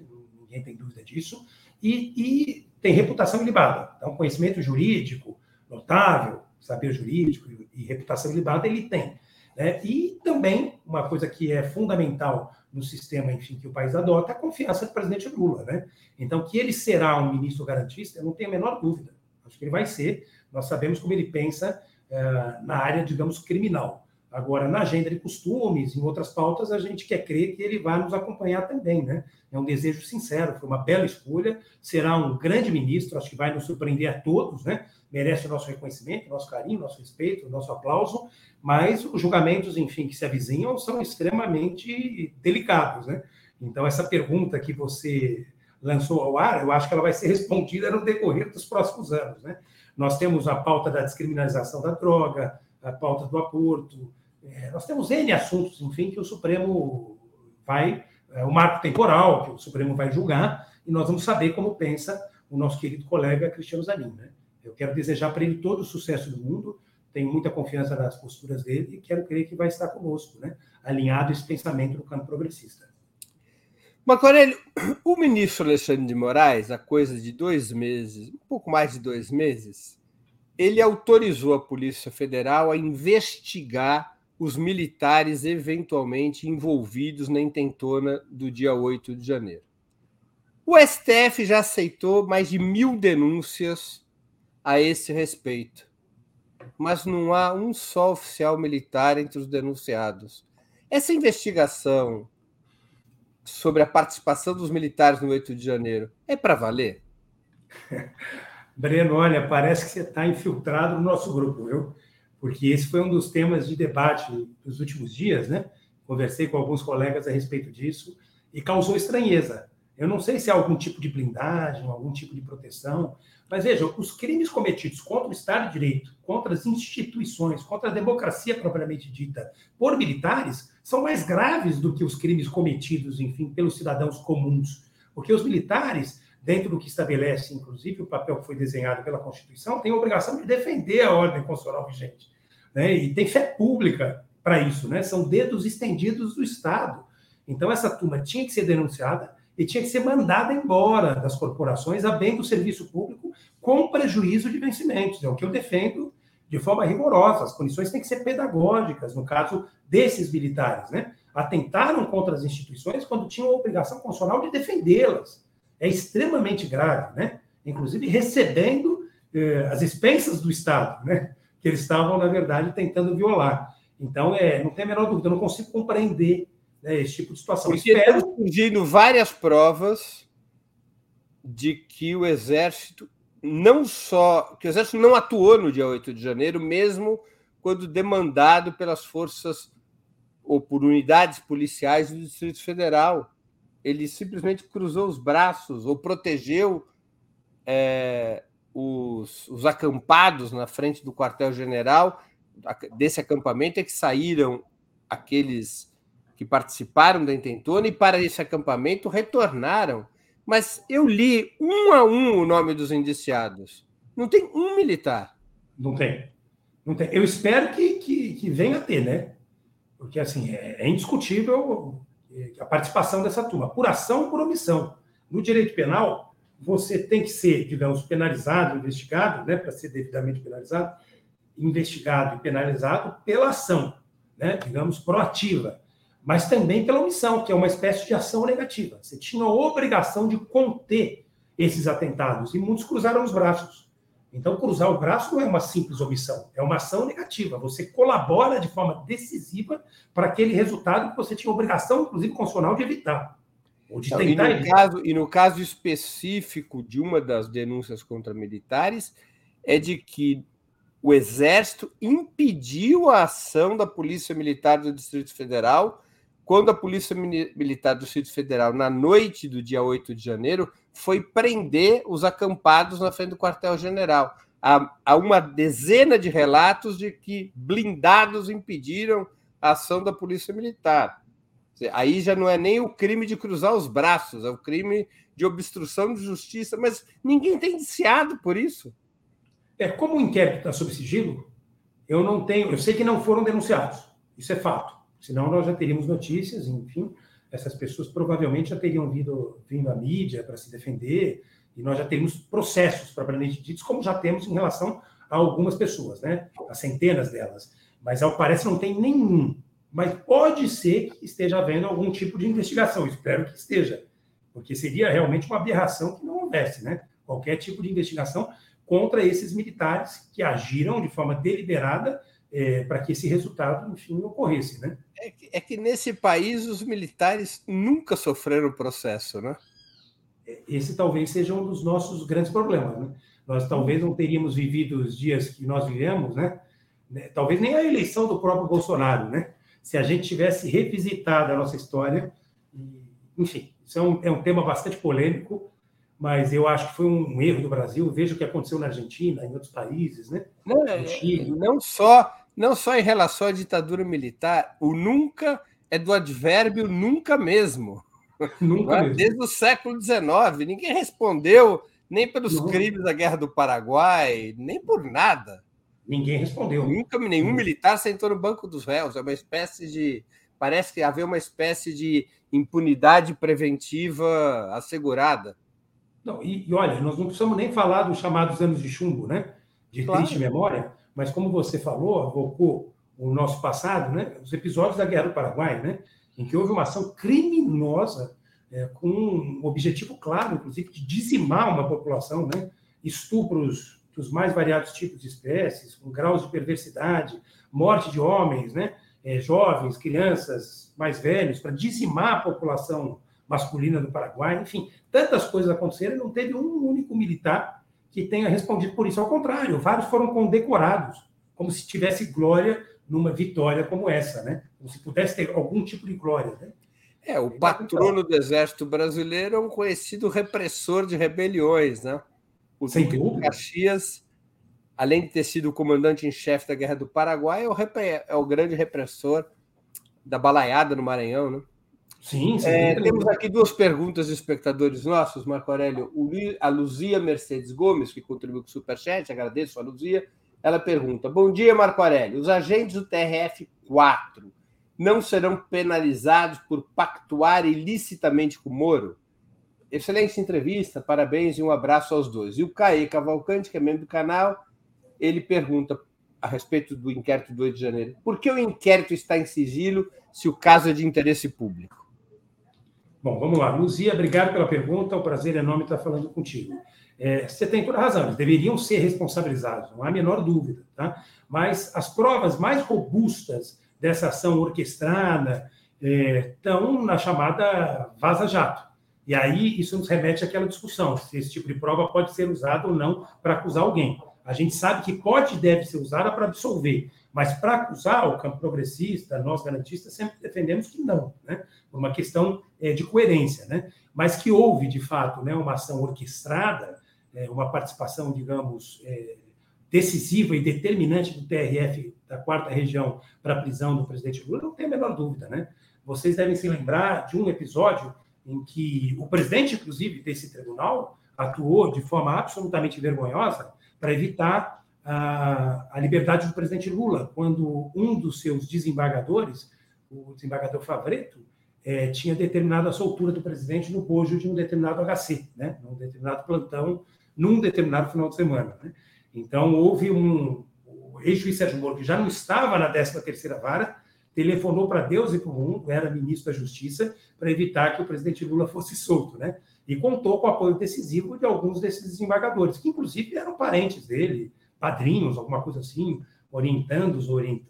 Ninguém tem dúvida disso, e, e tem reputação ilibada. Então, conhecimento jurídico notável, saber jurídico e, reputação ilibada ele tem. Né? E também, uma coisa que é fundamental no sistema, enfim, que o país adota, é a confiança do presidente Lula, né? Então, que ele será um ministro garantista, eu não tenho a menor dúvida. Acho que ele vai ser. Nós sabemos como ele pensa uh, na área, digamos, criminal. Agora, na agenda de costumes, em outras pautas, a gente quer crer que ele vai nos acompanhar também, né? É um desejo sincero, foi uma bela escolha, será um grande ministro, acho que vai nos surpreender a todos, né? Merece o nosso reconhecimento, nosso carinho, nosso respeito, nosso aplauso, mas os julgamentos, enfim, que se avizinham são extremamente delicados, né? Então, essa pergunta que você lançou ao ar, eu acho que ela vai ser respondida no decorrer dos próximos anos, né? Nós temos a pauta da descriminalização da droga, a pauta do aborto, é, nós temos N assuntos, enfim, que o Supremo vai, é, o marco temporal que o Supremo vai julgar, e nós vamos saber como pensa o nosso querido colega Cristiano Zanin, né? Eu quero desejar para ele todo o sucesso do mundo, tenho muita confiança nas posturas dele e quero crer que vai estar conosco, né? alinhado esse pensamento no campo progressista. Marco o ministro Alexandre de Moraes, há coisa de dois meses, um pouco mais de dois meses, ele autorizou a Polícia Federal a investigar os militares eventualmente envolvidos na intentona do dia 8 de janeiro. O STF já aceitou mais de mil denúncias a esse respeito mas não há um só oficial militar entre os denunciados. Essa investigação sobre a participação dos militares no 8 de janeiro é para valer? Breno, olha, parece que você está infiltrado no nosso grupo, viu? Porque esse foi um dos temas de debate dos últimos dias, né? Conversei com alguns colegas a respeito disso e causou estranheza. Eu não sei se há algum tipo de blindagem, algum tipo de proteção, mas veja, os crimes cometidos contra o Estado de Direito, contra as instituições, contra a democracia propriamente dita, por militares, são mais graves do que os crimes cometidos, enfim, pelos cidadãos comuns. Porque os militares, dentro do que estabelece, inclusive, o papel que foi desenhado pela Constituição, têm a obrigação de defender a ordem constitucional vigente. Né? E tem fé pública para isso, né? São dedos estendidos do Estado. Então, essa turma tinha que ser denunciada, e tinha que ser mandada embora das corporações a bem do serviço público com prejuízo de vencimentos. É o que eu defendo de forma rigorosa. As punições têm que ser pedagógicas, no caso desses militares, né? Atentaram contra as instituições quando tinham a obrigação constitucional de defendê-las. É extremamente grave, né? Inclusive recebendo eh, às expensas do Estado, né? Que eles estavam, na verdade, tentando violar. Então, é, não tem a menor dúvida, eu não consigo compreender né, esse tipo de situação. Porque Espero... estão surgindo várias provas de que o Exército não só que o Exército não atuou no dia 8 de janeiro, mesmo quando demandado pelas forças ou por unidades policiais do Distrito Federal. Ele simplesmente cruzou os braços ou protegeu é, os, os acampados na frente do quartel-general desse acampamento é que saíram aqueles que participaram da intentona e para esse acampamento retornaram. Mas eu li um a um o nome dos indiciados. Não tem um militar. Não tem. Não tem. Eu espero que, que, que venha a ter, né? Porque assim é, é indiscutível a participação dessa turma, por ação ou por omissão. No direito penal, você tem que ser, digamos, penalizado, investigado, né, para ser devidamente penalizado, investigado e penalizado pela ação, né, digamos, proativa, mas também pela omissão, que é uma espécie de ação negativa. Você tinha a obrigação de conter esses atentados e muitos cruzaram os braços. Então, cruzar o braço não é uma simples omissão, é uma ação negativa. Você colabora de forma decisiva para aquele resultado que você tinha obrigação, inclusive constitucional, de evitar. Tentar e, no caso, e no caso específico de uma das denúncias contra militares, é de que o Exército impediu a ação da Polícia Militar do Distrito Federal quando a Polícia Militar do Distrito Federal, na noite do dia 8 de janeiro, foi prender os acampados na frente do quartel-general. Há, há uma dezena de relatos de que blindados impediram a ação da Polícia Militar. Aí já não é nem o crime de cruzar os braços, é o crime de obstrução de justiça, mas ninguém tem indiciado por isso. É, como o inquérito está sob sigilo, eu não tenho, eu sei que não foram denunciados, isso é fato. Senão nós já teríamos notícias, enfim, essas pessoas provavelmente já teriam vindo, vindo à mídia para se defender, e nós já teríamos processos propriamente ditos, como já temos em relação a algumas pessoas, né? A centenas delas. Mas ao parece não tem nenhum mas pode ser que esteja havendo algum tipo de investigação, espero que esteja, porque seria realmente uma aberração que não houvesse, né? Qualquer tipo de investigação contra esses militares que agiram de forma deliberada é, para que esse resultado, enfim, ocorresse, né? É que, é que nesse país os militares nunca sofreram processo, né? Esse talvez seja um dos nossos grandes problemas, né? Nós talvez não teríamos vivido os dias que nós vivemos, né? né? Talvez nem a eleição do próprio Bolsonaro, né? Se a gente tivesse revisitado a nossa história. Enfim, isso é um, é um tema bastante polêmico, mas eu acho que foi um erro do Brasil. Veja o que aconteceu na Argentina, em outros países, né? Não, é, não só não só em relação à ditadura militar, o nunca é do advérbio nunca mesmo. Nunca mesmo. Desde o século XIX, ninguém respondeu nem pelos não. crimes da Guerra do Paraguai, nem por nada. Ninguém respondeu. Nunca nenhum hum. militar sentou no banco dos réus. É uma espécie de. Parece que haver uma espécie de impunidade preventiva assegurada. Não, e, e, olha, nós não precisamos nem falar dos chamados anos de chumbo, né? De claro. triste memória, mas como você falou, avocou o nosso passado, né? Os episódios da Guerra do Paraguai, né? Em que houve uma ação criminosa é, com um objetivo claro, inclusive, de dizimar uma população, né? Estupros dos mais variados tipos de espécies, com graus de perversidade, morte de homens, né? É, jovens, crianças, mais velhos, para dizimar a população masculina do Paraguai, enfim, tantas coisas aconteceram não teve um único militar que tenha respondido por isso. Ao contrário, vários foram condecorados, como se tivesse glória numa vitória como essa, né? Como se pudesse ter algum tipo de glória, né? É, o patrono do Exército Brasileiro é um conhecido repressor de rebeliões, né? O Sem. Caxias, além de ter sido o comandante em chefe da Guerra do Paraguai, é o, é o, grande repressor da balaiada no Maranhão, né? Sim, sim. É, temos aqui duas perguntas de espectadores nossos, Marco Aurélio. A Luzia Mercedes Gomes, que contribuiu com o Superchat, agradeço a Luzia. Ela pergunta: Bom dia, Marco Aurélio. Os agentes do TRF-4 não serão penalizados por pactuar ilicitamente com o Moro? Excelente entrevista, parabéns e um abraço aos dois. E o Caê Cavalcante, que é membro do canal, ele pergunta a respeito do inquérito do 8 de janeiro: por que o inquérito está em sigilo se o caso é de interesse público? Bom, vamos lá. Luzia, obrigado pela pergunta. É um prazer enorme estar falando contigo. É, você tem toda a razão, eles deveriam ser responsabilizados, não há a menor dúvida. Tá? Mas as provas mais robustas dessa ação orquestrada é, estão na chamada vaza-jato. E aí isso nos remete àquela discussão, se esse tipo de prova pode ser usado ou não para acusar alguém. A gente sabe que pode e deve ser usada para absolver, mas para acusar o campo progressista, nós garantistas sempre defendemos que não, né? por uma questão é, de coerência. Né? Mas que houve, de fato, né, uma ação orquestrada, é, uma participação, digamos, é, decisiva e determinante do TRF da quarta região para a prisão do presidente Lula, não tem a menor dúvida. Né? Vocês devem se lembrar de um episódio em que o presidente, inclusive, desse tribunal atuou de forma absolutamente vergonhosa para evitar a, a, liberdade do presidente Lula, quando um dos seus desembargadores, o desembargador Favreto, é, tinha determinado a soltura do presidente no bojo de um determinado HC, né, num determinado plantão, num determinado final de semana. Né? Então, houve um. O ex-juiz Sérgio Moro, que já não estava na 13ª vara, telefonou para Deus e para o mundo, era ministro da Justiça, para evitar que o presidente Lula fosse solto, né? E contou com o apoio decisivo de alguns desses desembargadores, que inclusive eram parentes dele, padrinhos, alguma coisa assim, orientandos, orient...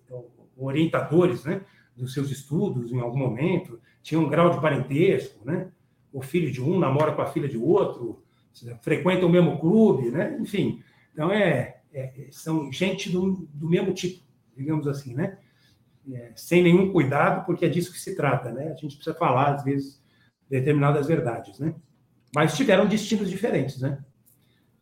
orientadores, né? Dos seus estudos em algum momento, tinha um grau de parentesco, né? O filho de um namora com a filha de outro, frequenta o mesmo clube, né? Enfim, então é, é são gente do, do mesmo tipo, digamos assim, né? É, sem nenhum cuidado, porque é disso que se trata, né? A gente precisa falar, às vezes, determinadas verdades, né? Mas tiveram destinos diferentes, né?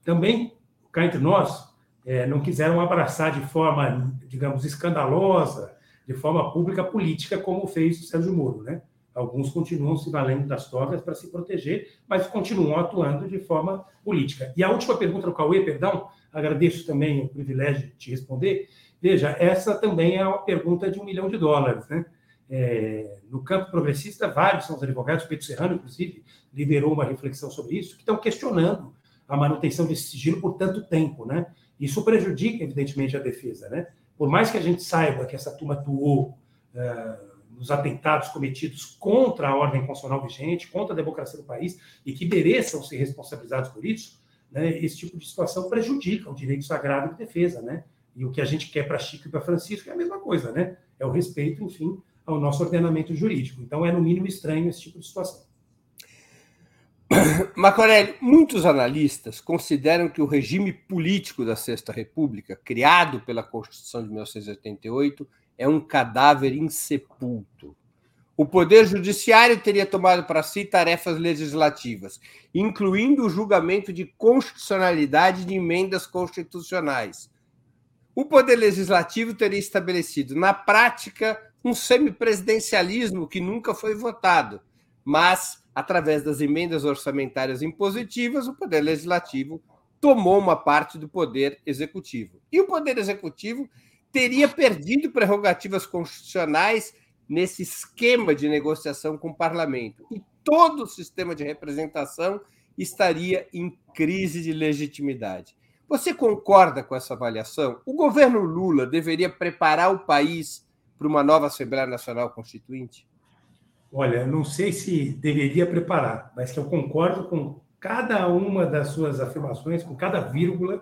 Também, cá entre nós, é, não quiseram abraçar de forma, digamos, escandalosa, de forma pública, política, como fez o Sérgio Moro, né? Alguns continuam se valendo das togas para se proteger, mas continuam atuando de forma política. E a última pergunta do Cauê, perdão, agradeço também o privilégio de te responder, Veja, essa também é uma pergunta de um milhão de dólares. Né? É, no campo progressista, vários são os advogados, Pedro Serrano, inclusive, liderou uma reflexão sobre isso, que estão questionando a manutenção desse sigilo por tanto tempo. Né? Isso prejudica, evidentemente, a defesa. Né? Por mais que a gente saiba que essa turma atuou uh, nos atentados cometidos contra a ordem constitucional vigente, contra a democracia do país, e que mereçam ser responsabilizados por isso, né, esse tipo de situação prejudica o direito sagrado de defesa, né? E o que a gente quer para Chico e para Francisco é a mesma coisa, né? É o respeito, enfim, ao nosso ordenamento jurídico. Então, é no mínimo estranho esse tipo de situação. Macorelli, muitos analistas consideram que o regime político da Sexta República, criado pela Constituição de 1988, é um cadáver insepulto. O Poder Judiciário teria tomado para si tarefas legislativas, incluindo o julgamento de constitucionalidade de emendas constitucionais, o Poder Legislativo teria estabelecido, na prática, um semipresidencialismo que nunca foi votado, mas, através das emendas orçamentárias impositivas, o Poder Legislativo tomou uma parte do Poder Executivo. E o Poder Executivo teria perdido prerrogativas constitucionais nesse esquema de negociação com o parlamento. E todo o sistema de representação estaria em crise de legitimidade. Você concorda com essa avaliação? O governo Lula deveria preparar o país para uma nova Assembleia Nacional Constituinte? Olha, não sei se deveria preparar, mas que eu concordo com cada uma das suas afirmações, com cada vírgula,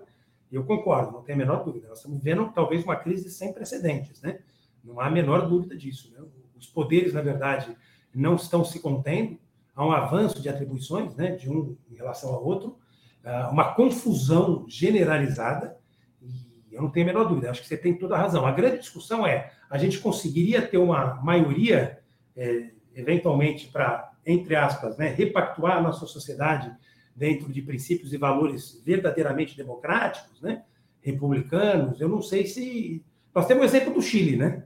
eu concordo, não tem a menor dúvida. Nós estamos vivendo talvez uma crise sem precedentes, né? Não há a menor dúvida disso. Né? Os poderes, na verdade, não estão se contendo, há um avanço de atribuições, né, de um em relação ao outro, uma confusão generalizada, e eu não tenho a menor dúvida, acho que você tem toda a razão. A grande discussão é: a gente conseguiria ter uma maioria, é, eventualmente, para, entre aspas, né, repactuar a nossa sociedade dentro de princípios e valores verdadeiramente democráticos, né, republicanos? Eu não sei se. Nós temos o exemplo do Chile, né?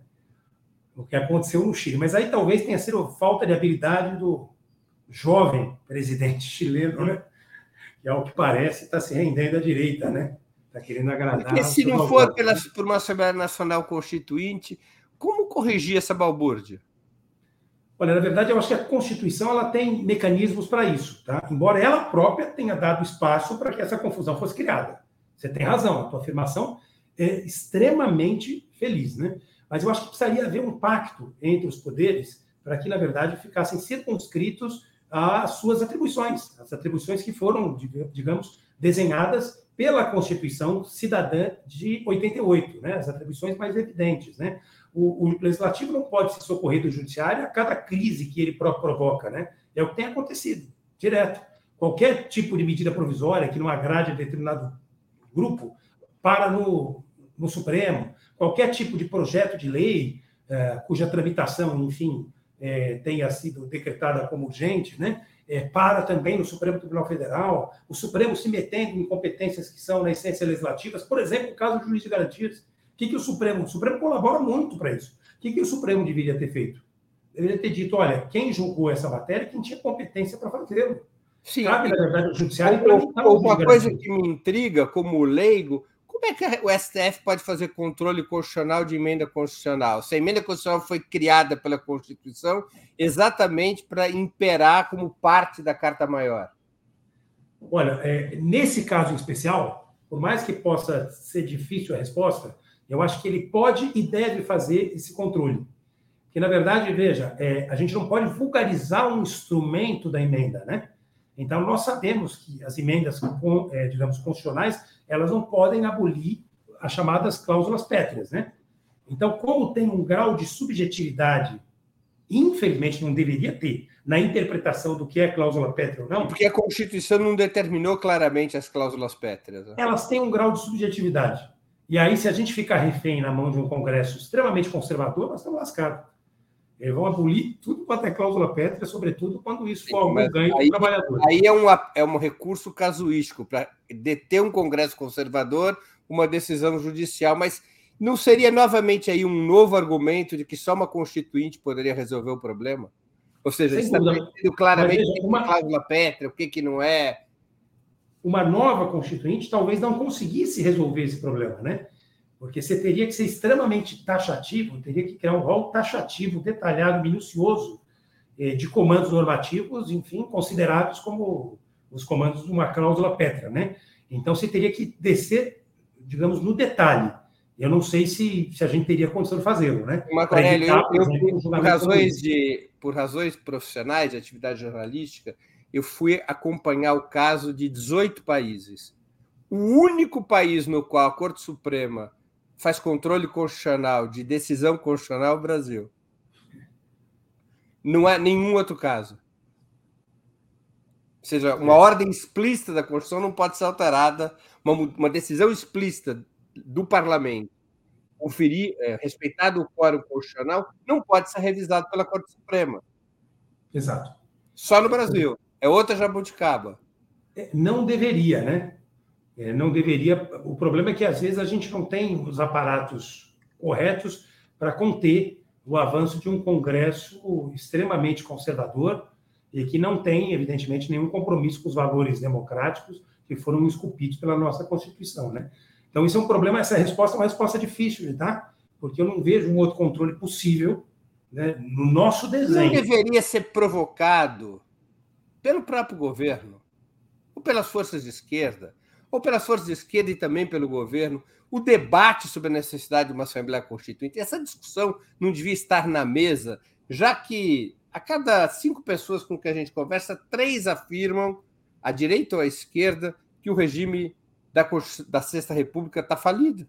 O que aconteceu no Chile, mas aí talvez tenha sido falta de habilidade do jovem presidente chileno, né? Que ao que parece está se rendendo à direita, né? Está querendo agradar. Porque se não for pela, por uma Assembleia Nacional Constituinte, como corrigir essa balbúrdia? Olha, na verdade, eu acho que a Constituição ela tem mecanismos para isso, tá? Embora ela própria tenha dado espaço para que essa confusão fosse criada. Você tem razão, a tua afirmação é extremamente feliz, né? Mas eu acho que precisaria haver um pacto entre os poderes para que, na verdade, ficassem circunscritos as suas atribuições, as atribuições que foram, digamos, desenhadas pela Constituição Cidadã de 88, né? as atribuições mais evidentes. Né? O, o, legislativo não pode se socorrer do judiciário a cada crise que ele próprio provoca. Né? É o que tem acontecido, direto. Qualquer tipo de medida provisória que não agrade determinado grupo, para no, no Supremo. Qualquer tipo de projeto de lei é, cuja tramitação, enfim, é, tenha sido decretada como urgente, né? É, para também no Supremo Tribunal Federal, o Supremo se metendo em competências que são, na essência, legislativas. Por exemplo, o caso do juiz de garantias. O que, que o Supremo... O Supremo colabora muito para isso. O que, que o Supremo deveria ter feito? Deveria ter dito, olha, quem julgou essa matéria, quem tinha competência para fazê-lo. Sim. Cabe, na verdade, o judiciário... Uma coisa que me intriga, como leigo, como é que o STF pode fazer controle constitucional de emenda constitucional? Se a emenda constitucional foi criada pela Constituição exatamente para imperar como parte da Carta Maior. Olha, é, nesse caso em especial, por mais que possa ser difícil a resposta, eu acho que ele pode e deve fazer esse controle. Que, na verdade, veja, é, a gente não pode vulgarizar um instrumento da emenda, né? Então, nós sabemos que as emendas, é, digamos, constitucionais, elas não podem abolir as chamadas cláusulas pétreas, né? Então, como tem um grau de subjetividade, infelizmente não deveria ter, na interpretação do que é cláusula pétrea ou não. Porque a Constituição não determinou claramente as cláusulas pétreas. Né? Elas têm um grau de subjetividade. E aí, se a gente ficar refém na mão de um Congresso extremamente conservador, nós estamos lascados. Eles vão abolir tudo quanto é cláusula pétrea, sobretudo quando isso for algum ganho aí, do trabalhador. Aí é um, é um recurso casuístico para deter um Congresso conservador, uma decisão judicial, mas não seria novamente aí um novo argumento de que só uma constituinte poderia resolver o problema? Ou seja, estabelecendo claramente o que uma... é cláusula pétrea, o que, que não é. Uma nova constituinte talvez não conseguisse resolver esse problema, né? Porque você teria que ser extremamente taxativo, teria que criar um rol taxativo, detalhado, minucioso, eh, de comandos normativos, enfim, considerados como os comandos de uma cláusula pétrea, né? Então, você teria que descer, digamos, no detalhe. Eu não sei se, se a gente teria condição de fazê-lo, né? Marco Aurélio, eu, eu, exemplo, por, razões de, por razões profissionais de atividade jornalística, eu fui acompanhar o caso de 18 países. O único país no qual a Corte Suprema faz controle constitucional de decisão constitucional Brasil. Não há nenhum outro caso. Ou seja, uma ordem explícita da Constituição não pode ser alterada, uma, uma decisão explícita do parlamento, conferir, é, respeitado o quórum constitucional, não pode ser revisado pela Corte Suprema. Exato. Só no Brasil. É outra jabuticaba. É, não deveria, né? É, não deveria. O problema é que às vezes a gente não tem os aparatos corretos para conter o avanço de um Congresso extremamente conservador e que não tem, evidentemente, nenhum compromisso com os valores democráticos que foram esculpidos pela nossa Constituição, né? Então, isso é um problema. Essa resposta é uma resposta difícil, tá? Porque eu não vejo um outro controle possível né, no nosso desenho. Não deveria ser provocado pelo próprio governo ou pelas forças de esquerda ou pelas forças de esquerda e também pelo governo, o debate sobre a necessidade de uma Assembleia Constituinte. Essa discussão não devia estar na mesa, já que a cada cinco pessoas com que a gente conversa, três afirmam, à direita ou à esquerda, que o regime da, da Sexta República está falido.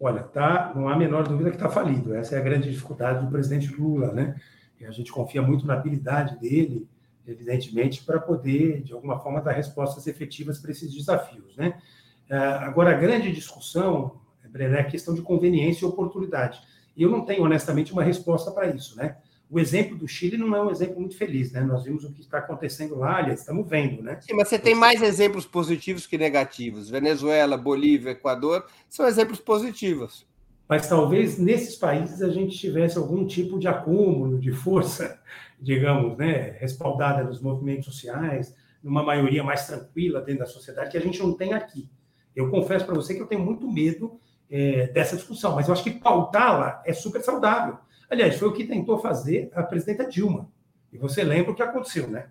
Olha, tá, não há a menor dúvida que está falido. Essa é a grande dificuldade do presidente Lula, né? E a gente confia muito na habilidade dele evidentemente, para poder, de alguma forma, dar respostas efetivas para esses desafios. Né? É, agora, a grande discussão, Brené, é a questão de conveniência e oportunidade. E eu não tenho, honestamente, uma resposta para isso. Né? O exemplo do Chile não é um exemplo muito feliz, né? Nós vimos o que está acontecendo lá, aliás, estamos vendo, né? Sim, mas você tem mais exemplos positivos que negativos. Venezuela, Bolívia, Equador são exemplos positivos. Mas talvez nesses países a gente tivesse algum tipo de acúmulo de força digamos, né, respaldada nos movimentos sociais, numa maioria mais tranquila dentro da sociedade, que a gente não tem aqui. Eu confesso para você que eu tenho muito medo é, dessa discussão, mas eu acho que pautá-la é super saudável. Aliás, foi o que tentou fazer a presidenta Dilma. E você lembra o que aconteceu, né?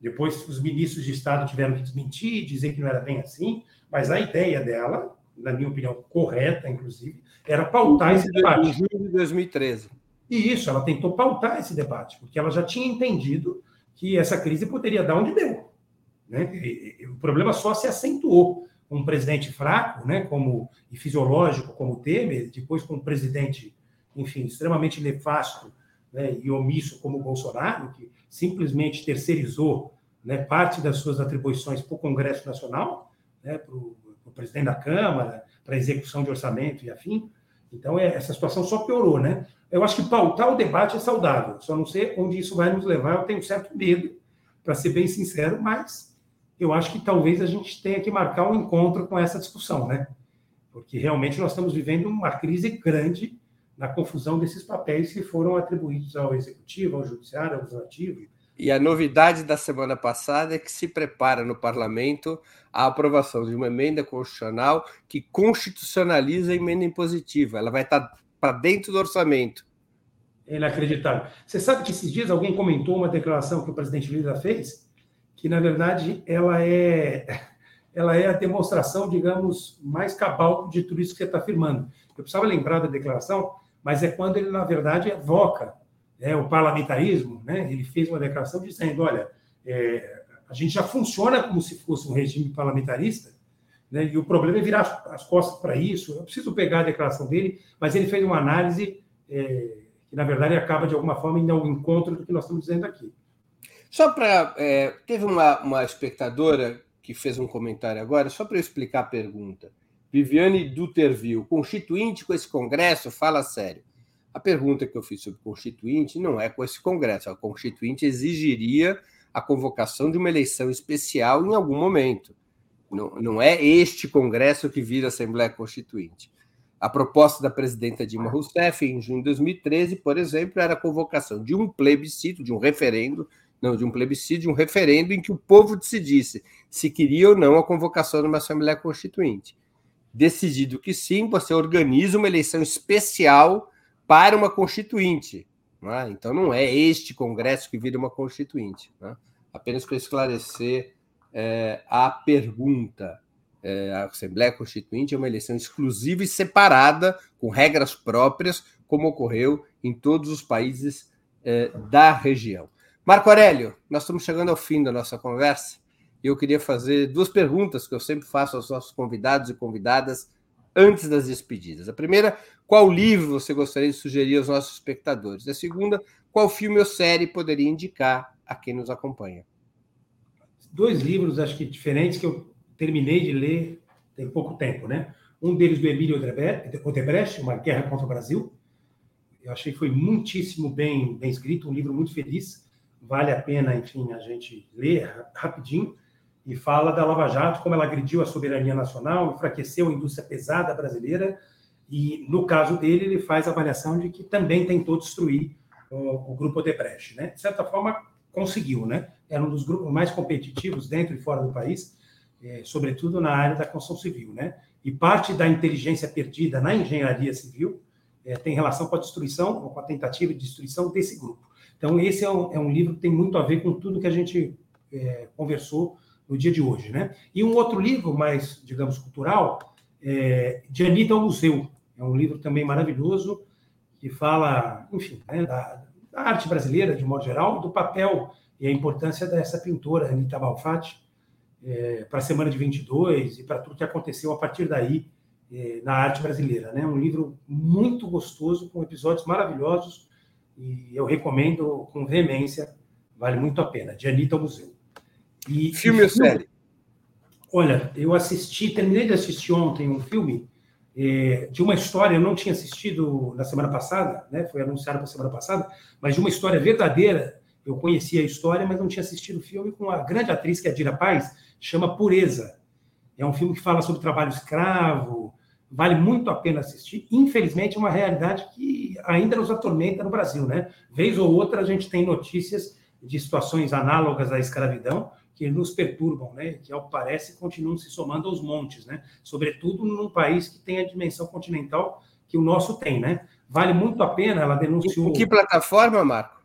Depois os ministros de Estado tiveram que desmentir, dizer que não era bem assim, mas a ideia dela, na minha opinião, correta, inclusive, era pautar esse debate. Em julho de 2013. E isso, ela tentou pautar esse debate, porque ela já tinha entendido que essa crise poderia dar onde deu. Né? O problema só se acentuou um presidente fraco, né, como e fisiológico, como o Temer, depois com um presidente, enfim, extremamente nefasto né, e omisso como o Bolsonaro, que simplesmente terceirizou né, parte das suas atribuições para o Congresso Nacional, né, para o presidente da Câmara, para a execução de orçamento e afim. Então, é, essa situação só piorou, né? Eu acho que pautar o debate é saudável, só não sei onde isso vai nos levar, eu tenho certo medo, para ser bem sincero, mas eu acho que talvez a gente tenha que marcar um encontro com essa discussão, né? Porque realmente nós estamos vivendo uma crise grande na confusão desses papéis que foram atribuídos ao executivo, ao judiciário, ao legislativo. E a novidade da semana passada é que se prepara no parlamento a aprovação de uma emenda constitucional que constitucionaliza a emenda impositiva. Ela vai estar para dentro do orçamento. É inacreditável. Você sabe que esses dias alguém comentou uma declaração que o presidente Lula fez, que na verdade ela é ela é a demonstração, digamos, mais cabal de tudo isso que você está afirmando. Eu precisava lembrar da declaração, mas é quando ele, na verdade, evoca né, o parlamentarismo. Né? Ele fez uma declaração dizendo: olha, é, a gente já funciona como se fosse um regime parlamentarista, né? e o problema é virar as costas para isso. Eu preciso pegar a declaração dele, mas ele fez uma análise é, que, na verdade, acaba de alguma forma indo ao encontro do que nós estamos dizendo aqui. Só para. É, teve uma, uma espectadora que fez um comentário agora, só para eu explicar a pergunta. Viviane Duterville, constituinte com esse Congresso, fala sério. A pergunta que eu fiz sobre constituinte não é com esse Congresso. A constituinte exigiria a convocação de uma eleição especial em algum momento. Não, não é este Congresso que vira Assembleia Constituinte. A proposta da presidenta Dilma Rousseff, em junho de 2013, por exemplo, era a convocação de um plebiscito, de um referendo, não, de um plebiscito, de um referendo em que o povo decidisse se queria ou não a convocação de uma Assembleia Constituinte. Decidido que sim, você organiza uma eleição especial para uma Constituinte. Né? Então, não é este Congresso que vira uma Constituinte. Né? Apenas para esclarecer é, a pergunta. É, a Assembleia Constituinte é uma eleição exclusiva e separada, com regras próprias, como ocorreu em todos os países é, da região. Marco Aurélio, nós estamos chegando ao fim da nossa conversa eu queria fazer duas perguntas que eu sempre faço aos nossos convidados e convidadas antes das despedidas. A primeira, qual livro você gostaria de sugerir aos nossos espectadores? A segunda, qual filme ou série poderia indicar a quem nos acompanha? Dois livros, acho que diferentes, que eu terminei de ler tem pouco tempo, né? Um deles do Emílio Odebrecht, Uma Guerra contra o Brasil. Eu achei que foi muitíssimo bem, bem escrito, um livro muito feliz. Vale a pena, enfim, a gente ler rapidinho e fala da Lava Jato, como ela agrediu a soberania nacional, enfraqueceu a indústria pesada brasileira, e no caso dele, ele faz a avaliação de que também tentou destruir o, o grupo Odebrecht. Né? De certa forma, conseguiu, né? Era um dos grupos mais competitivos dentro e fora do país, é, sobretudo na área da construção civil, né? E parte da inteligência perdida na engenharia civil é, tem relação com a destruição, ou com a tentativa de destruição desse grupo. Então, esse é um, é um livro que tem muito a ver com tudo que a gente é, conversou no dia de hoje. Né? E um outro livro, mais, digamos, cultural, é de Anitta ao Museu. É um livro também maravilhoso, que fala, enfim, né, da, da, arte brasileira, de modo geral, do papel e a importância dessa pintora, Anitta Malfatti, é, para a Semana de 22 e para tudo que aconteceu a partir daí é, na arte brasileira. Né? Um livro muito gostoso, com episódios maravilhosos, e eu recomendo com veemência, vale muito a pena, de Anitta ao Museu. E, filme ou série? Olha, eu assisti, terminei de assistir ontem um filme é, de uma história, eu não tinha assistido na semana passada, né? Foi anunciado para semana passada, mas de uma história verdadeira. Eu conhecia a história, mas não tinha assistido o filme com a grande atriz que é a Dira Paz, chama Pureza. É um filme que fala sobre trabalho escravo, vale muito a pena assistir. Infelizmente, é uma realidade que ainda nos atormenta no Brasil, né? Vez ou outra a gente tem notícias de situações análogas à escravidão, que nos perturbam, né? que, ao parece, continuam se somando aos montes, né? sobretudo num país que tem a dimensão continental que o nosso tem. Né? Vale muito a pena, ela denunciou... Em que plataforma, Marco?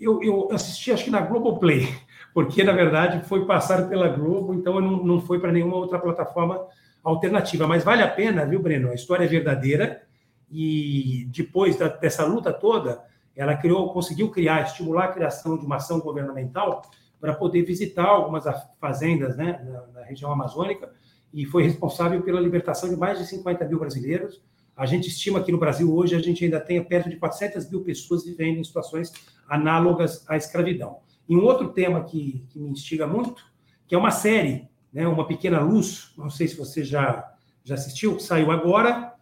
Eu, eu assisti, acho que na Globoplay, porque, na verdade, foi passado pela Globo, então não, não foi para nenhuma outra plataforma alternativa. Mas vale a pena, viu, Breno? A história é verdadeira e depois da, dessa luta toda, ela criou, conseguiu criar, estimular a criação de uma ação governamental para poder visitar algumas fazendas né, na, na, região amazônica e foi responsável pela libertação de mais de 50 mil brasileiros. A gente estima que no Brasil hoje a gente ainda tem perto de 400 mil pessoas vivendo em situações análogas à escravidão. E um outro tema que, que me instiga muito, que é uma série, né, Uma Pequena Luz, não sei se você já, já assistiu, saiu agora,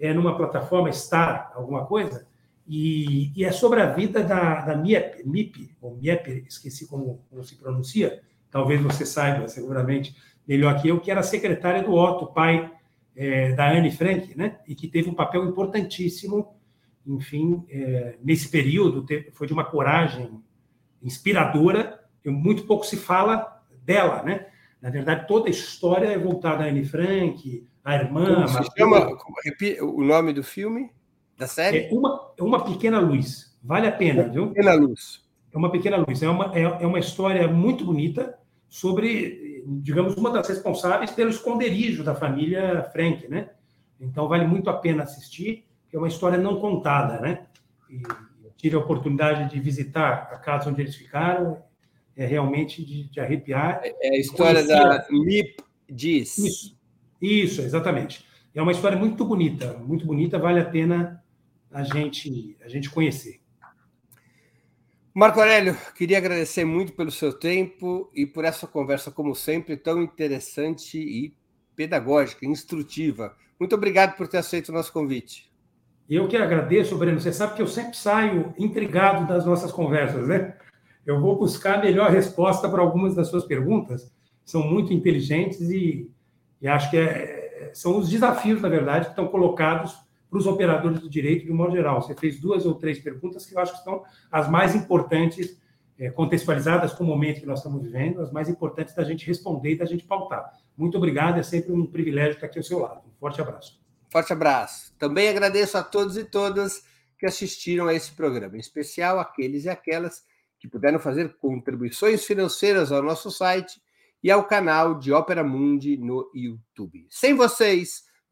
é numa plataforma Star, alguma coisa, e, e, é sobre a vida da, da Miep, Miep, ou Miep, esqueci como, como, se pronuncia, talvez você saiba seguramente melhor que eu, que era secretária do Otto, pai é, da Anne Frank, né? e que teve um papel importantíssimo, enfim, é, nesse período, foi de uma coragem inspiradora, e muito pouco se fala dela, né? Na verdade, toda a história é voltada a Anne Frank, a irmã... Como se chama o nome do filme? Da série? É uma, uma pequena luz. Vale a pena, uma viu? Pequena luz. É uma pequena luz. É uma, é, é uma história muito bonita sobre, digamos, uma das responsáveis pelo esconderijo da família Frank, né? Então vale muito a pena assistir, é uma história não contada, né? E tive a oportunidade de visitar a casa onde eles ficaram, é realmente de, de arrepiar. É a história da Mip Diz. Isso, isso, exatamente. É uma história muito bonita, muito bonita, vale a pena a gente, a gente conhecer. Marco Aurélio, queria agradecer muito pelo seu tempo e por essa conversa, como sempre, tão interessante e pedagógica, instrutiva. Muito obrigado por ter aceito o nosso convite. Eu que agradeço, Breno. Você sabe que eu sempre saio intrigado das nossas conversas, né? Eu vou buscar a melhor resposta para algumas das suas perguntas. São muito inteligentes e, e acho que é, são os desafios, na verdade, que estão colocados para os operadores do direito de um modo geral. Você fez duas ou três perguntas que eu acho que são as mais importantes, é, contextualizadas com o momento que nós estamos vivendo, as mais importantes da gente responder e da gente pautar. Muito obrigado, é sempre um privilégio estar aqui ao seu lado. Um forte abraço. Forte abraço. Também agradeço a todos e todas que assistiram a esse programa, em especial aqueles e aquelas que puderam fazer contribuições financeiras ao nosso site e ao canal de Ópera Mundi no YouTube. Sem vocês,